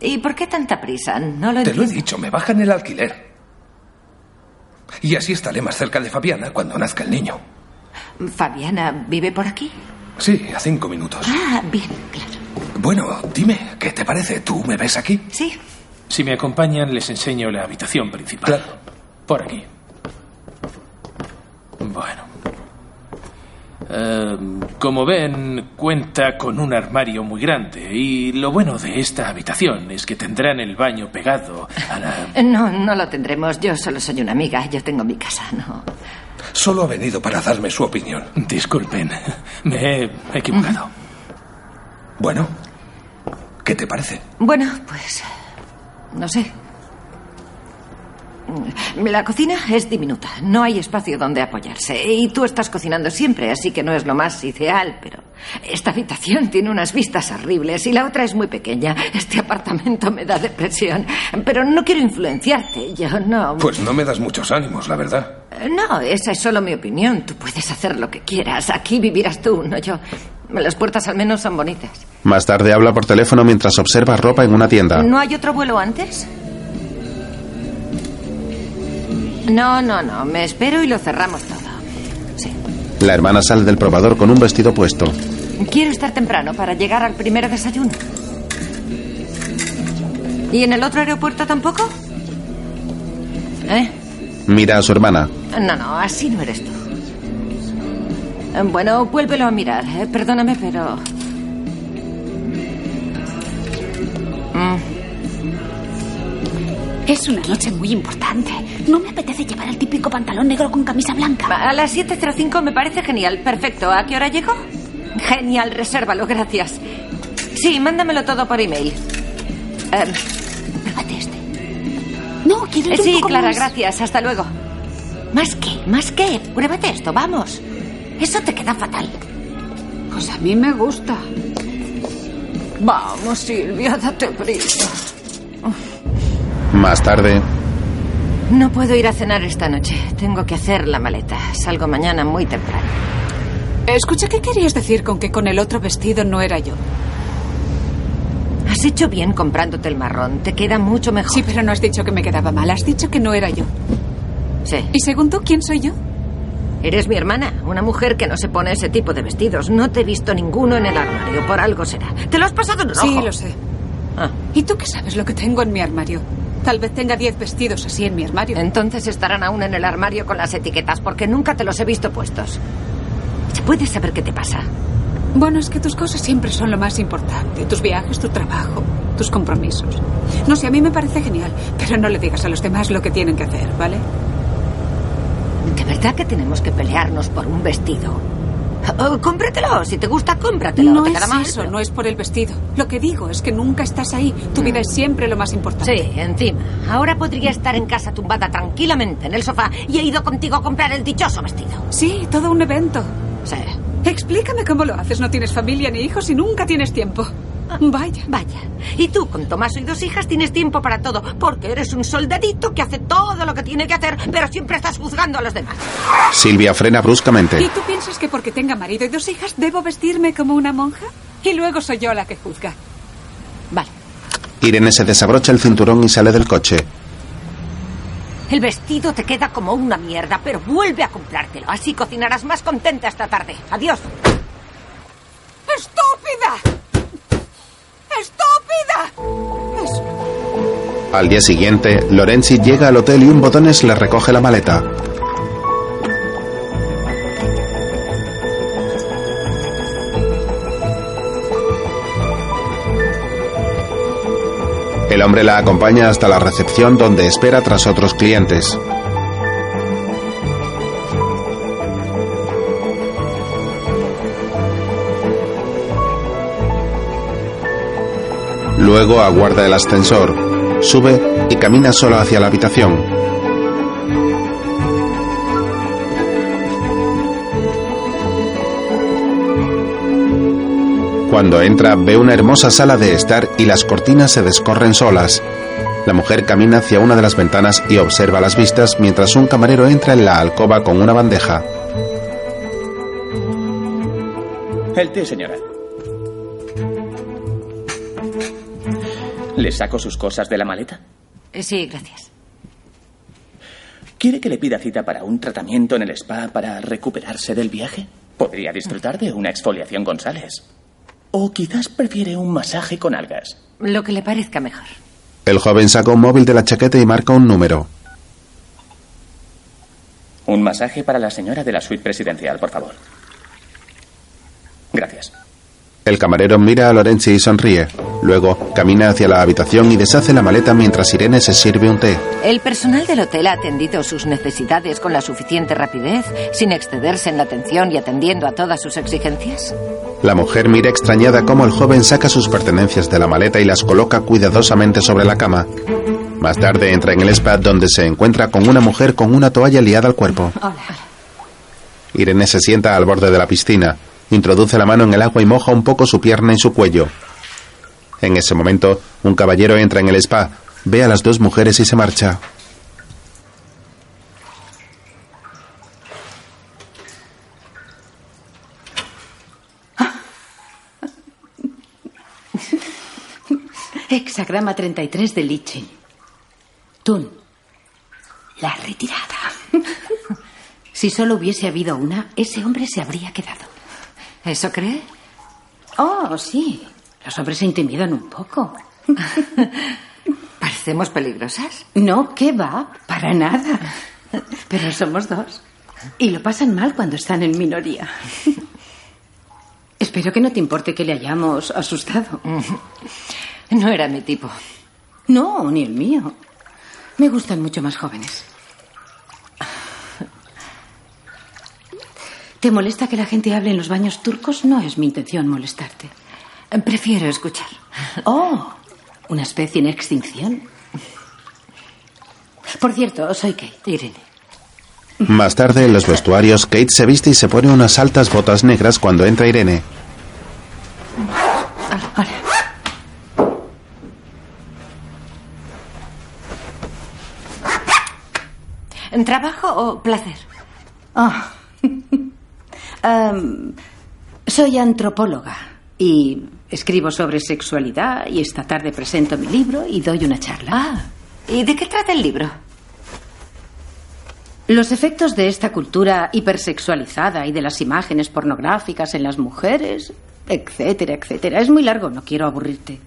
¿Y por qué tanta prisa? No lo Te lo he dicho, me bajan el alquiler. Y así estaré más cerca de Fabiana cuando nazca el niño. Fabiana vive por aquí. Sí, a cinco minutos. Ah, bien, claro. Bueno, dime, ¿qué te parece? ¿Tú me ves aquí? Sí. Si me acompañan, les enseño la habitación principal. Por aquí. Bueno. Eh, como ven, cuenta con un armario muy grande y lo bueno de esta habitación es que tendrán el baño pegado a la... No, no lo tendremos. Yo solo soy una amiga. Yo tengo mi casa, no. Solo ha venido para darme su opinión. Disculpen, me he equivocado. Bueno, ¿qué te parece? Bueno, pues. No sé. La cocina es diminuta. No hay espacio donde apoyarse. Y tú estás cocinando siempre, así que no es lo más ideal, pero. Esta habitación tiene unas vistas horribles y la otra es muy pequeña. Este apartamento me da depresión. Pero no quiero influenciarte. Yo no. Pues no me das muchos ánimos, la verdad. No, esa es solo mi opinión. Tú puedes hacer lo que quieras. Aquí vivirás tú, no yo. Las puertas al menos son bonitas. Más tarde habla por teléfono mientras observa ropa en una tienda. ¿No hay otro vuelo antes? No, no, no. Me espero y lo cerramos todo. La hermana sale del probador con un vestido puesto. Quiero estar temprano para llegar al primer desayuno. ¿Y en el otro aeropuerto tampoco? ¿Eh? Mira a su hermana. No, no, así no eres tú. Bueno, vuélvelo a mirar. eh, Perdóname, pero... Mm, Es una noche muy importante. No me apetece llevar el típico pantalón negro con camisa blanca. A las 7.05 me parece genial. Perfecto. ¿A qué hora llego? Genial, resérvalo, gracias. Sí, mándamelo todo por email. Eh, pruébate este. No, quiero Eh, un sí, poco Clara, más. gracias. Hasta luego. ¿Más qué? ¿Más qué? Pruébate esto, vamos. Eso te queda fatal. Pues a mí me gusta. Vamos, Silvia, date prisa. Más tarde, No puedo ir a cenar esta noche. Tengo que hacer la maleta. Salgo mañana muy temprano. Escucha, ¿qué querías decir con que con el otro vestido no era yo? Has hecho bien comprándote el marrón. Te queda mucho mejor. Sí, pero no has dicho que me quedaba mal. Has dicho que no era yo. Sí. ¿Y según tú, quién soy yo? Eres mi hermana, una mujer que no se pone ese tipo de vestidos. No te he visto ninguno en el armario, por algo será. ¿Te lo has pasado en el Sí, lo sé. Ah. ¿Y tú qué sabes lo que tengo en mi armario? Tal vez tenga diez vestidos así en mi armario. Entonces estarán aún en el armario con las etiquetas, porque nunca te los he visto puestos. ¿Se puede saber qué te pasa? Bueno, es que tus cosas siempre son lo más importante. Tus viajes, tu trabajo, tus compromisos. No sé, a mí me parece genial, pero no le digas a los demás lo que tienen que hacer, ¿vale? ¿De verdad que tenemos que pelearnos por un vestido? Oh, cómpratelo, si te gusta, cómpratelo. No te es mal, eso, no es por el vestido. Lo que digo es que nunca estás ahí. Tu vida es siempre lo más importante. Sí, encima. Ahora podría estar en casa tumbada tranquilamente en el sofá y he ido contigo a comprar el dichoso vestido. Sí, todo un evento. Sí. Explícame cómo lo haces. No tienes familia ni hijos y nunca tienes tiempo. Vaya. Vaya. Y tú, con Tomaso y dos hijas, tienes tiempo para todo, porque eres un soldadito que hace todo lo que tiene que hacer, pero siempre estás juzgando a los demás. Silvia frena ¿Y bruscamente. tú piensas que porque tenga marido y dos hijas debo vestirme como una monja? Y luego soy yo la que juzga. Vale. Irene se desabrocha el cinturón y sale del coche. El vestido te queda como una mierda, pero vuelve a comprártelo. Así cocinarás más contenta esta tarde. Adiós. ¡Estúpida! Al día siguiente, Lorenzi llega al hotel y un botones le recoge la maleta. El hombre la acompaña hasta la recepción donde espera tras otros clientes. Luego aguarda el ascensor, sube y camina solo hacia la habitación. Cuando entra ve una hermosa sala de estar y las cortinas se descorren solas. La mujer camina hacia una de las ventanas y observa las vistas mientras un camarero entra en la alcoba con una bandeja. El té, señora. ¿Le saco sus cosas de la maleta? Eh, Sí, gracias. ¿Quiere que le pida cita para un tratamiento en el spa para recuperarse del viaje? Podría disfrutar de una exfoliación con sales. O quizás prefiere un masaje con algas. Lo que le parezca mejor. El joven saca un móvil de la chaqueta y marca un número. Un masaje para la señora de la suite presidencial, por favor. Gracias. El camarero mira a Lorenzi y sonríe. Luego camina hacia la habitación y deshace la maleta mientras Irene se sirve un té. ¿El personal del hotel ha atendido sus necesidades con la suficiente rapidez, sin excederse en la atención y atendiendo a todas sus exigencias? La mujer mira extrañada cómo el joven saca sus pertenencias de la maleta y las coloca cuidadosamente sobre la cama. Más tarde entra en el spa donde se encuentra con una mujer con una toalla liada al cuerpo. Hola. Irene se sienta al borde de la piscina, introduce la mano en el agua y moja un poco su pierna y su cuello. En ese momento, un caballero entra en el spa, ve a las dos mujeres y se marcha. Hexagrama 33 de Lichin. Tun. La retirada. si solo hubiese habido una, ese hombre se habría quedado. ¿Eso cree? Oh, sí. Los hombres se intimidan un poco. ¿Parecemos peligrosas? No, ¿qué va? Para nada. Pero somos dos. Y lo pasan mal cuando están en minoría. Espero que no te importe que le hayamos asustado. No era mi tipo. No, ni el mío. Me gustan mucho más jóvenes. ¿Te molesta que la gente hable en los baños turcos? No es mi intención molestarte. Prefiero escuchar. Oh, una especie en extinción. Por cierto, soy Kate. Irene. Más tarde, en los vestuarios, Kate se viste y se pone unas altas botas negras cuando entra Irene. ¿En trabajo o placer? Ah. Am, soy antropóloga y escribo sobre sexualidad y esta tarde presento mi libro y doy una charla. Ah, ¿y de qué trata el libro? Los efectos de esta cultura hipersexualizada y de las imágenes pornográficas en las mujeres, etcétera, etcétera. Es muy largo, no quiero aburrirte.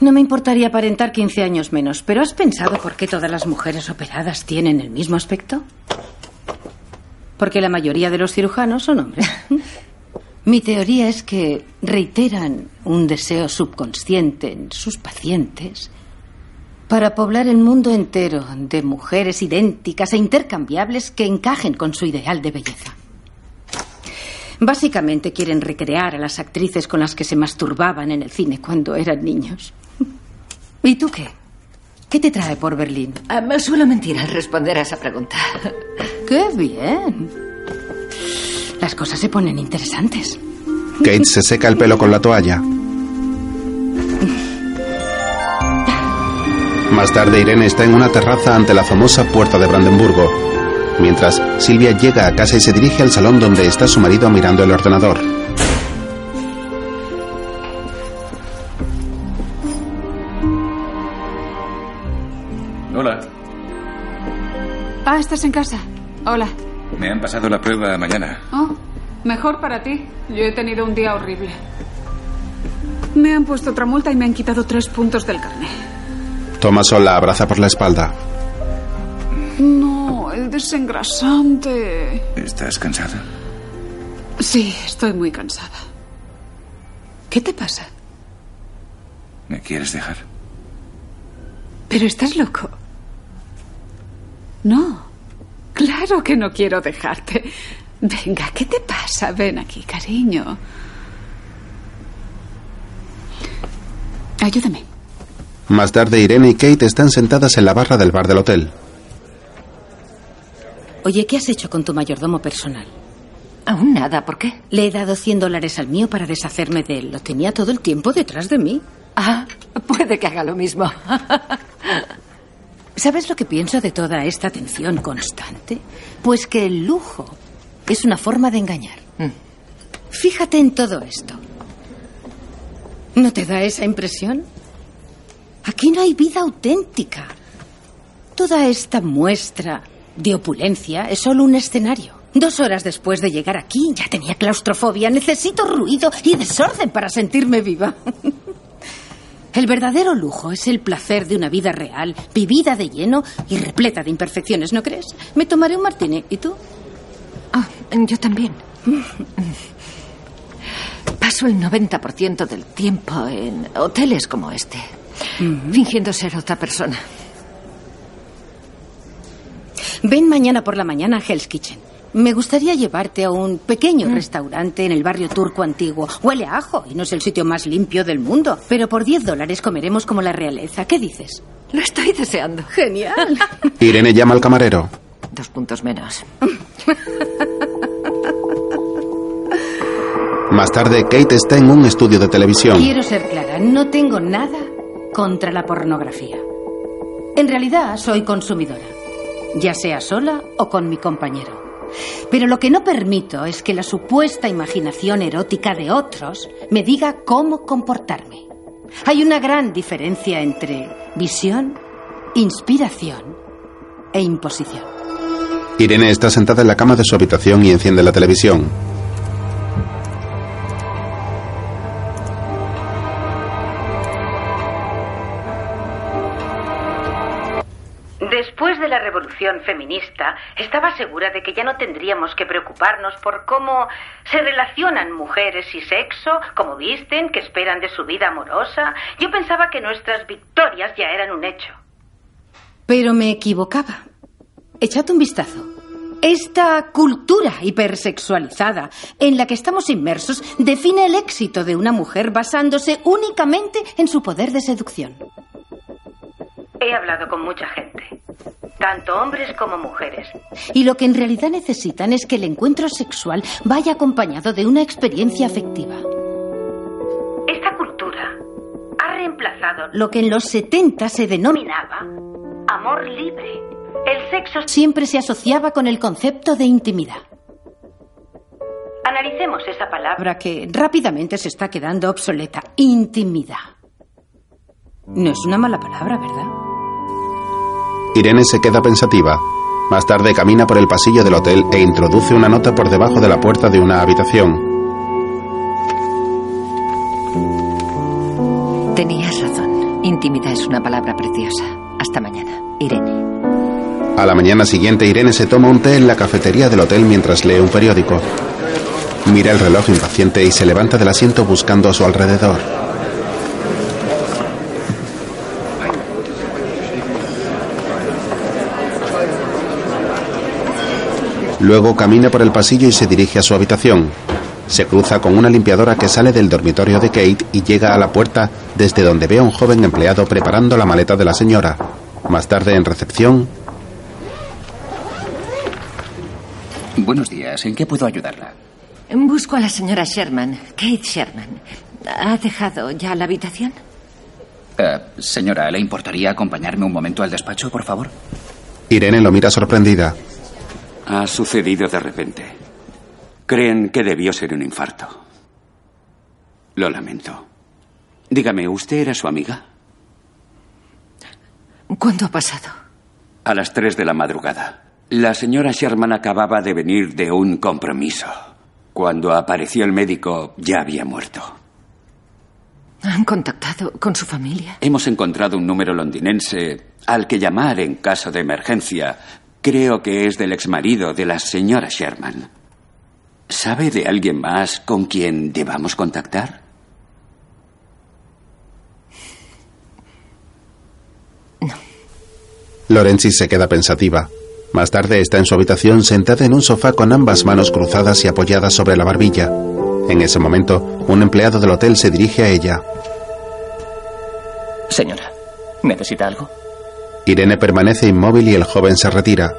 No me importaría aparentar 15 años menos, pero ¿has pensado por qué todas las mujeres operadas tienen el mismo aspecto? Porque la mayoría de los cirujanos son hombres. Mi teoría es que reiteran un deseo subconsciente en sus pacientes para poblar el mundo entero de mujeres idénticas e intercambiables que encajen con su ideal de belleza. Básicamente quieren recrear a las actrices con las que se masturbaban en el cine cuando eran niños. ¿Y tú qué? ¿Qué te trae por Berlín? Ah, me suelo mentir al responder a esa pregunta. ¡Qué bien! Las cosas se ponen interesantes. Kate se seca el pelo con la toalla. Más tarde Irene está en una terraza ante la famosa puerta de Brandenburgo. Mientras, Silvia llega a casa y se dirige al salón donde está su marido mirando el ordenador. Ah, estás en casa. Hola. Me han pasado la prueba mañana. Oh, mejor para ti. Yo he tenido un día horrible. Me han puesto otra multa y me han quitado tres puntos del carnet. Thomason la abraza por la espalda. No, el desengrasante. ¿Estás cansada? Sí, estoy muy cansada. ¿Qué te pasa? ¿Me quieres dejar? Pero estás loco. No. Claro que no quiero dejarte. Venga, ¿qué te pasa? Ven aquí, cariño. Ayúdame. Más tarde Irene y Kate están sentadas en la barra del bar del hotel. Oye, ¿qué has hecho con tu mayordomo personal? Aún nada, ¿por qué? Le he dado 100 dólares al mío para deshacerme de él. Lo tenía todo el tiempo detrás de mí. Ah, puede que haga lo mismo. ¿Sabes lo que pienso de toda esta atención constante? Pues que el lujo es una forma de engañar. Mm. Fíjate en todo esto. ¿No te da esa impresión? Aquí no hay vida auténtica. Toda esta muestra de opulencia es solo un escenario. Dos horas después de llegar aquí ya tenía claustrofobia. Necesito ruido y desorden para sentirme viva. El verdadero lujo es el placer de una vida real, vivida de lleno y repleta de imperfecciones, ¿no crees? Me tomaré un martini. ¿Y tú? Ah, yo también. Paso el 90% del tiempo en hoteles como este, fingiendo ser otra persona. Ven mañana por la mañana a Hell's Kitchen. Me gustaría llevarte a un pequeño restaurante en el barrio turco antiguo. Huele a ajo y no es el sitio más limpio del mundo. Pero por 10 dólares comeremos como la realeza. ¿Qué dices? Lo estoy deseando. Genial. Irene llama al camarero. Dos puntos menos. Más tarde, Kate está en un estudio de televisión. Quiero ser clara, no tengo nada contra la pornografía. En realidad soy consumidora, ya sea sola o con mi compañero. Pero lo que no permito es que la supuesta imaginación erótica de otros me diga cómo comportarme. Hay una gran diferencia entre visión, inspiración e imposición. Irene está sentada en la cama de su habitación y enciende la televisión. Revolución feminista, estaba segura de que ya no tendríamos que preocuparnos por cómo se relacionan mujeres y sexo, cómo visten, qué esperan de su vida amorosa. Yo pensaba que nuestras victorias ya eran un hecho. Pero me equivocaba. Echad un vistazo. Esta cultura hipersexualizada en la que estamos inmersos define el éxito de una mujer basándose únicamente en su poder de seducción. He hablado con mucha gente, tanto hombres como mujeres. Y lo que en realidad necesitan es que el encuentro sexual vaya acompañado de una experiencia afectiva. Esta cultura ha reemplazado lo que en los 70 se denominaba amor libre. El sexo siempre se asociaba con el concepto de intimidad. Analicemos esa palabra que rápidamente se está quedando obsoleta. Intimidad. No es una mala palabra, ¿verdad? Irene se queda pensativa. Más tarde camina por el pasillo del hotel e introduce una nota por debajo de la puerta de una habitación. Tenías razón. Intimidad es una palabra preciosa. Hasta mañana. Irene. A la mañana siguiente, Irene se toma un té en la cafetería del hotel mientras lee un periódico. Mira el reloj impaciente y se levanta del asiento buscando a su alrededor. Luego camina por el pasillo y se dirige a su habitación. Se cruza con una limpiadora que sale del dormitorio de Kate y llega a la puerta desde donde ve a un joven empleado preparando la maleta de la señora. Más tarde en recepción, Buenos días. ¿En qué puedo ayudarla? Busco a la señora Sherman, Kate Sherman. ¿Ha dejado ya la habitación? Eh, señora, ¿le importaría acompañarme un momento al despacho, por favor? Irene lo mira sorprendida. Ha sucedido de repente. Creen que debió ser un infarto. Lo lamento. Dígame, ¿usted era su amiga? ¿Cuándo ha pasado? A las tres de la madrugada. La señora Sherman acababa de venir de un compromiso. Cuando apareció el médico, ya había muerto. ¿Han contactado con su familia? Hemos encontrado un número londinense al que llamar en caso de emergencia. Creo que es del exmarido de la señora Sherman. ¿Sabe de alguien más con quien debamos contactar? Lorenzi se queda pensativa. Más tarde está en su habitación sentada en un sofá con ambas manos cruzadas y apoyadas sobre la barbilla. En ese momento, un empleado del hotel se dirige a ella. Señora, ¿necesita algo? Irene permanece inmóvil y el joven se retira.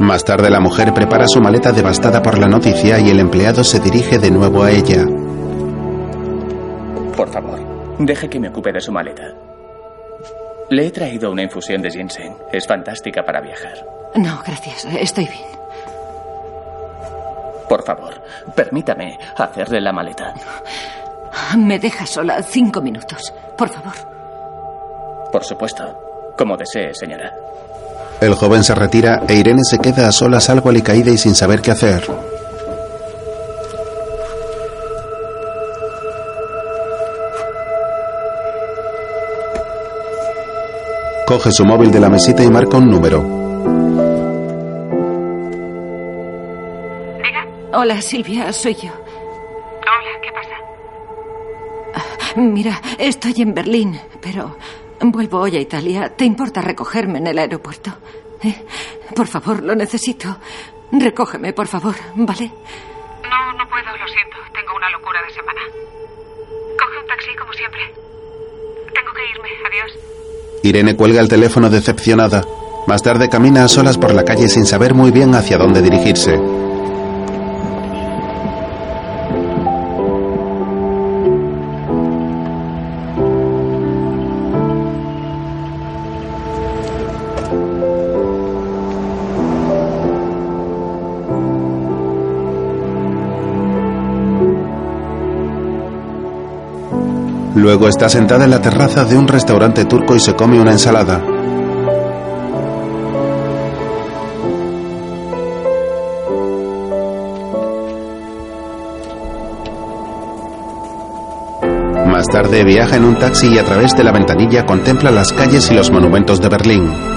Más tarde la mujer prepara su maleta devastada por la noticia y el empleado se dirige de nuevo a ella. Por favor, deje que me ocupe de su maleta. Le he traído una infusión de ginseng. Es fantástica para viajar. No, gracias. Estoy bien. Por favor, permítame hacerle la maleta. Me deja sola cinco minutos. Por favor. Por supuesto. Como desee, señora. El joven se retira e Irene se queda a solas algo alicaída y sin saber qué hacer. Coge su móvil de la mesita y marca un número. Hola, Silvia, soy yo. Hola, ¿qué pasa? Mira, estoy en Berlín, pero vuelvo hoy a Italia. ¿Te importa recogerme en el aeropuerto? ¿Eh? Por favor, lo necesito. Recógeme, por favor, ¿vale? No, no puedo, lo siento. Tengo una locura de semana. Coge un taxi como siempre. Tengo que irme. Adiós. Irene cuelga el teléfono decepcionada. Más tarde camina a solas por la calle sin saber muy bien hacia dónde dirigirse. Luego está sentada en la terraza de un restaurante turco y se come una ensalada. Más tarde viaja en un taxi y a través de la ventanilla contempla las calles y los monumentos de Berlín.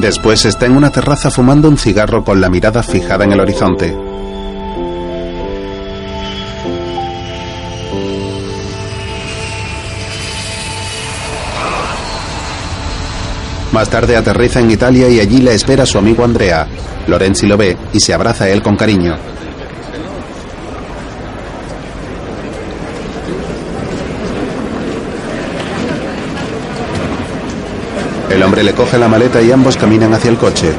Después está en una terraza fumando un cigarro con la mirada fijada en el horizonte. Más tarde aterriza en Italia y allí le espera su amigo Andrea. Lorenzi lo ve y se abraza a él con cariño. Hombre le coge la maleta y ambos caminan hacia el coche.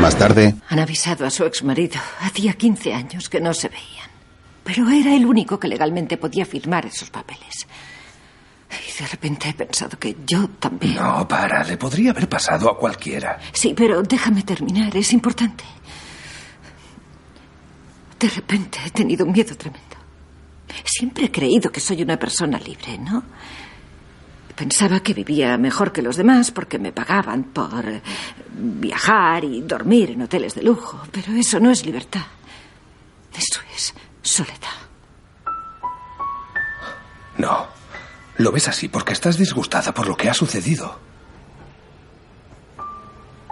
Más tarde, Han avisado a su exmarido. Hacía 15 años que no se veían. Pero era el único que legalmente podía firmar esos papeles. de repente he pensado que yo también. No, para, le podría haber pasado a cualquiera. Sí, pero déjame terminar, es importante. De repente he tenido un miedo tremendo. Siempre he creído que soy una persona libre, ¿no? Pensaba que vivía mejor que los demás porque me pagaban por viajar y dormir en hoteles de lujo, pero eso no es libertad. Eso es soledad. No. Lo ves así porque estás disgustada por lo que ha sucedido.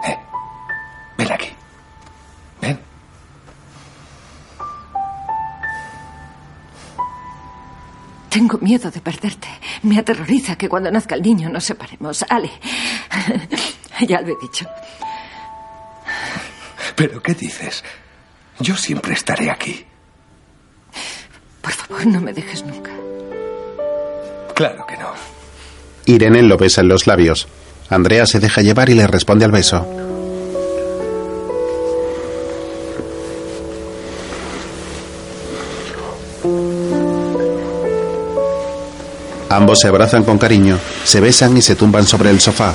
Eh, ven aquí. Tengo miedo de perderte. Me aterroriza que cuando nazca el niño nos separemos. Ale, ya lo he dicho. ¿Pero qué dices? Yo siempre estaré aquí. Por favor, no me dejes nunca. Claro que no. Irene lo besa en los labios. Andrea se deja llevar y le responde al beso. Ambos se abrazan con cariño, se besan y se tumban sobre el sofá.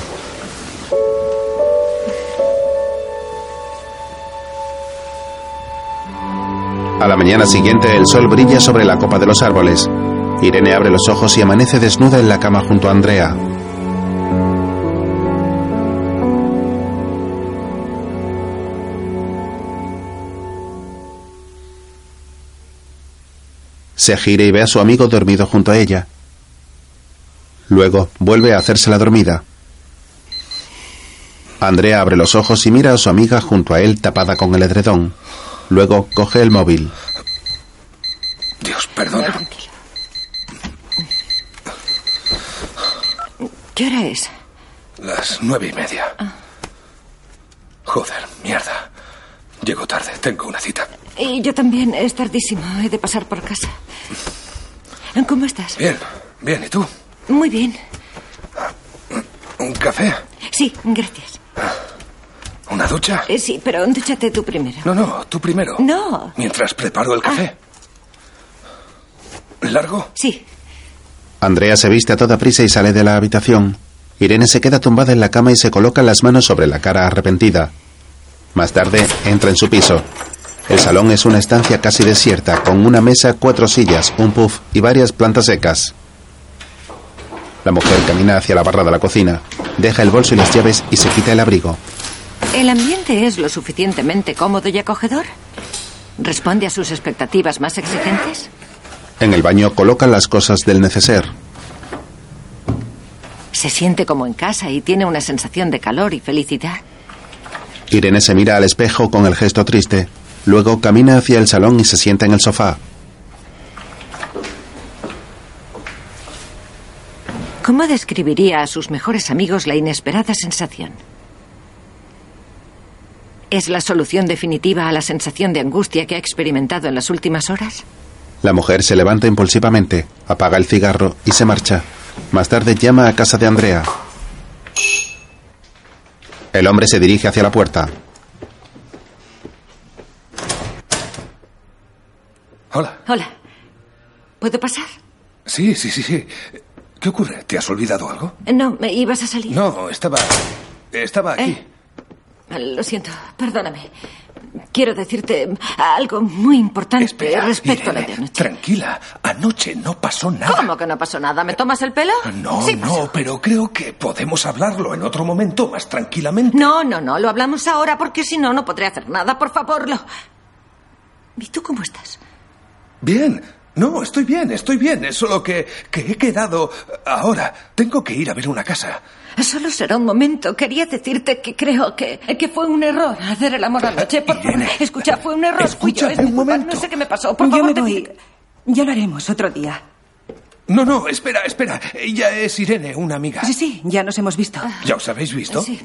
A la mañana siguiente el sol brilla sobre la copa de los árboles. Irene abre los ojos y amanece desnuda en la cama junto a Andrea. Se gira y ve a su amigo dormido junto a ella. Luego vuelve a hacerse la dormida. Andrea abre los ojos y mira a su amiga junto a él tapada con el edredón. Luego coge el móvil. Dios, perdona. ¿Qué hora es? Las nueve y media. Joder, mierda. Llego tarde, tengo una cita. Y yo también, es tardísimo, he de pasar por casa. ¿Cómo estás? Bien, bien, ¿y tú? Muy bien. ¿Un café? Sí, gracias. ¿Una ducha? Eh, sí, pero dúchate tú primero. No, no, tú primero. No. Mientras preparo el café. ¿Largo? Sí. Andrea se viste a toda prisa y sale de la habitación. Irene se queda tumbada en la cama y se coloca las manos sobre la cara arrepentida. Más tarde entra en su piso. El salón es una estancia casi desierta, con una mesa, cuatro sillas, un puff y varias plantas secas. La mujer camina hacia la barra de la cocina, deja el bolso y las llaves y se quita el abrigo. ¿El ambiente es lo suficientemente cómodo y acogedor? ¿Responde a sus expectativas más exigentes? En el baño coloca las cosas del neceser. Se siente como en casa y tiene una sensación de calor y felicidad. Irene se mira al espejo con el gesto triste. Luego camina hacia el salón y se sienta en el sofá. ¿Cómo describiría a sus mejores amigos la inesperada sensación? ¿Es la solución definitiva a la sensación de angustia que ha experimentado en las últimas horas? La mujer se levanta impulsivamente, apaga el cigarro y se marcha. Más tarde llama a casa de Andrea. El hombre se dirige hacia la puerta. Hola. Hola. ¿Puedo pasar? Sí, sí, sí, sí. ¿Qué ocurre? ¿Te has olvidado algo? No, ¿me ibas a salir? No, estaba. Estaba aquí. ¿Eh? Lo siento, perdóname. Quiero decirte algo muy importante Espera, respecto a la Irene, de anoche. Tranquila, anoche no pasó nada. ¿Cómo que no pasó nada? ¿Me tomas el pelo? No, Sí, no, pero creo que podemos hablarlo en otro momento más tranquilamente. No, no, no, lo hablamos ahora porque si no, no podré hacer nada. Por favor, lo... ¿Y tú cómo estás? Bien. No, estoy bien, estoy bien. Es solo que, que he quedado ahora. Tengo que ir a ver una casa. Solo será un momento. Quería decirte que creo que, que fue un error hacer el amor anoche. Por favor, escucha, fue un error. Yo, es mi culpa. No sé qué me pasó. Por Yo favor, me te voy. Ya lo haremos otro día. No, no, espera, espera. Ella es Irene, una amiga. Sí, sí, ya nos hemos visto. ¿Ya os habéis visto? Sí.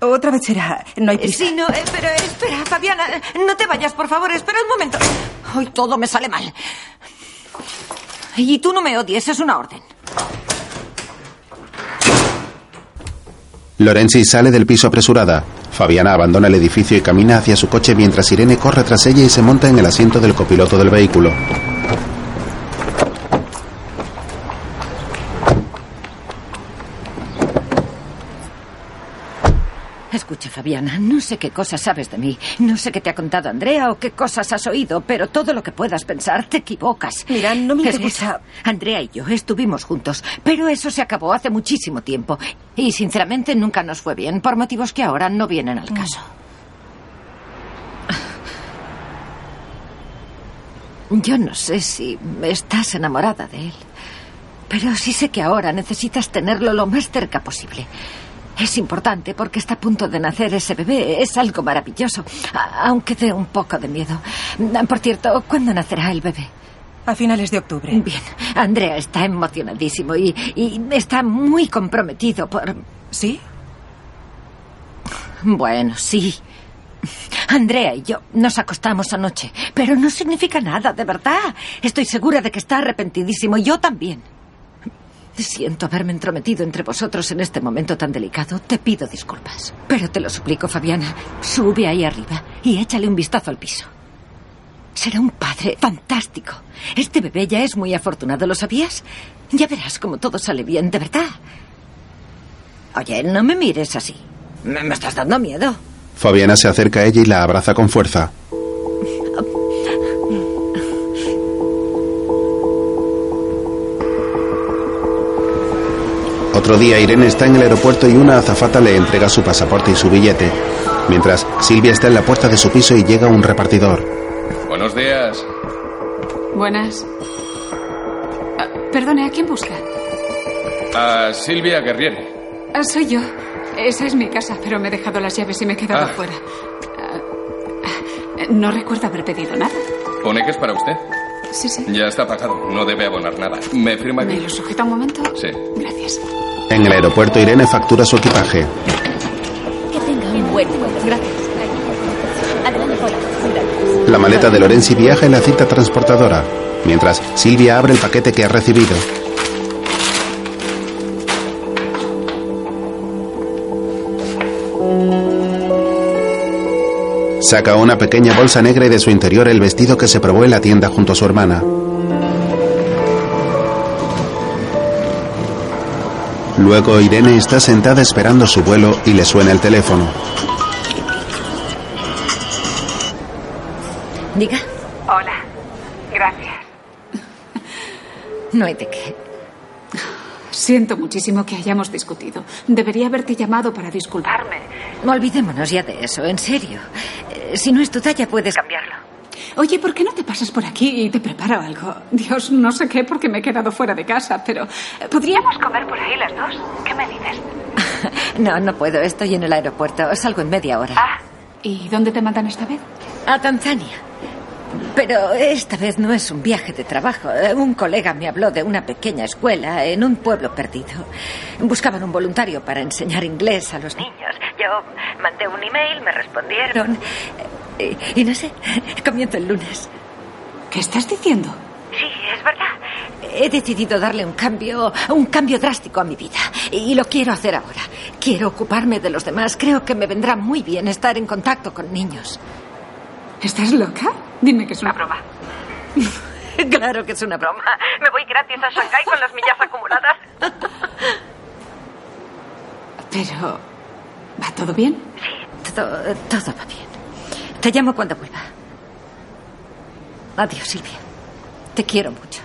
Otra vez será. No hay prisa. Sí, no, eh, pero espera, Fabiana, no te vayas, por favor, espera un momento. Hoy todo me sale mal. Y tú no me odies, es una orden. Lorenzi sale del piso apresurada. Fabiana abandona el edificio y camina hacia su coche mientras Irene corre tras ella y se monta en el asiento del copiloto del vehículo. Escucha, Fabiana, no sé qué cosas sabes de mí, no sé qué te ha contado Andrea o qué cosas has oído, pero todo lo que puedas pensar te equivocas. Mira, no me Escucha, interesa. Andrea y yo estuvimos juntos, pero eso se acabó hace muchísimo tiempo y sinceramente nunca nos fue bien por motivos que ahora no vienen al caso. Yo no sé si estás enamorada de él, pero sí sé que ahora necesitas tenerlo lo más cerca posible. Es importante porque está a punto de nacer ese bebé. Es algo maravilloso, aunque dé un poco de miedo. Por cierto, ¿cuándo nacerá el bebé? A finales de octubre. Bien, Andrea está emocionadísimo y, y está muy comprometido por... ¿Sí? Bueno, sí. Andrea y yo nos acostamos anoche, pero no significa nada, de verdad. Estoy segura de que está arrepentidísimo, y yo también. Siento haberme entrometido entre vosotros en este momento tan delicado. Te pido disculpas. Pero te lo suplico, Fabiana. Sube ahí arriba y échale un vistazo al piso. Será un padre fantástico. Este bebé ya es muy afortunado, ¿lo sabías? Ya verás cómo todo sale bien, de verdad. Oye, no me mires así. Me, estás dando miedo. Fabiana se acerca a ella y la abraza con fuerza. Otro día Irene está en el aeropuerto y una azafata le entrega su pasaporte y su billete, mientras Silvia está en la puerta de su piso y llega un repartidor. Buenos días. Buenas. Ah, perdone, ¿a quién busca? A Silvia Guerrieri. Ah, soy yo. Esa es mi casa, pero me he dejado las llaves y me he quedado Ah. fuera. Ah, no recuerdo haber pedido nada. Pone que es para usted. Sí, sí. Ya está pagado. No debe abonar nada. ¿Me firma ¿Me aquí? lo sujeta un momento? Sí. Gracias. En el aeropuerto Irene factura su equipaje. Que tenga un buen. Gracias. La maleta de Lorenzi viaja en la cinta transportadora, mientras Silvia abre el paquete que ha recibido. Saca una pequeña bolsa negra y de su interior el vestido que se probó en la tienda junto a su hermana. Luego Irene está sentada esperando su vuelo y le suena el teléfono. Diga, Hola. Gracias. no hay de qué. Siento muchísimo que hayamos discutido. Debería haberte llamado para disculparme. Olvidémonos ya de eso, en serio. Eh, Si no es tu talla, puedes cambiarlo. Oye, ¿por qué no te pasas por aquí y te preparo algo? Dios, no sé qué porque me he quedado fuera de casa, pero eh, podríamos comer por ahí las dos. ¿Qué me dices? No, no puedo. Estoy en el aeropuerto. Salgo en media hora. Ah, ¿y dónde te mandan esta vez? A Tanzania. Pero esta vez no es un viaje de trabajo. Eh, Un colega me habló de una pequeña escuela en un pueblo perdido. Buscaban un voluntario para enseñar inglés a los niños. Yo mandé un email, me respondieron. Y, y no sé, comienzo el lunes. ¿Qué estás diciendo? Sí, es verdad. He decidido darle un cambio, un cambio drástico a mi vida. Y lo quiero hacer ahora. Quiero ocuparme de los demás. Creo que me vendrá muy bien estar en contacto con niños. ¿Estás loca? Dime que es una broma. Claro que es una broma. Me voy gratis a Shanghái con las millas acumuladas. Pero... ¿Va todo bien? Todo, todo va bien. Te llamo cuando vuelva. Adiós, Silvia. Te quiero mucho.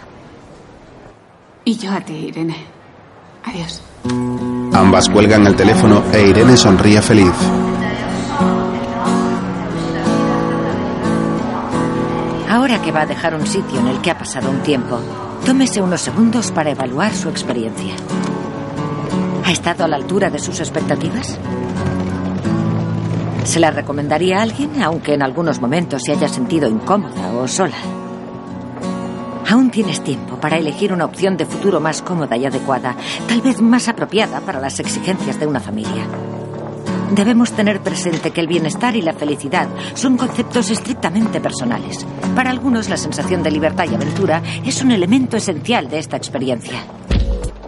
Y yo a ti, Irene. Adiós. Ambas cuelgan el teléfono e Irene sonríe feliz. Ahora que va a dejar un sitio en el que ha pasado un tiempo, tómese unos segundos para evaluar su experiencia. ¿Ha estado a la altura de sus expectativas? ¿Se la recomendaría a alguien, aunque en algunos momentos se haya sentido incómoda o sola? Aún tienes tiempo para elegir una opción de futuro más cómoda y adecuada, tal vez más apropiada para las exigencias de una familia. Debemos tener presente que el bienestar y la felicidad son conceptos estrictamente personales. Para algunos la sensación de libertad y aventura es un elemento esencial de esta experiencia.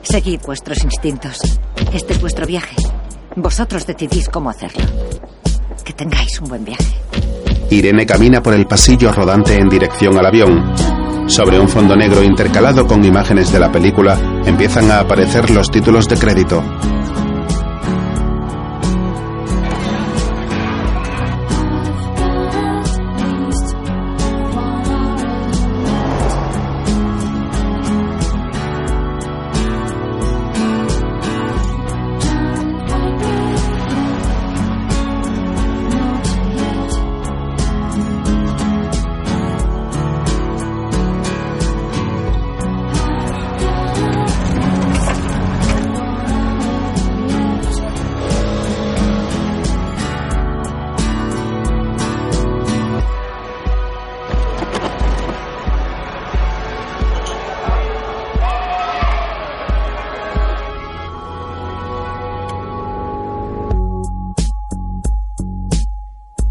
Seguid vuestros instintos. Este es vuestro viaje. Vosotros decidís cómo hacerlo. Que tengáis un buen viaje. Irene camina por el pasillo rodante en dirección al avión. Sobre un fondo negro intercalado con imágenes de la película empiezan a aparecer los títulos de crédito.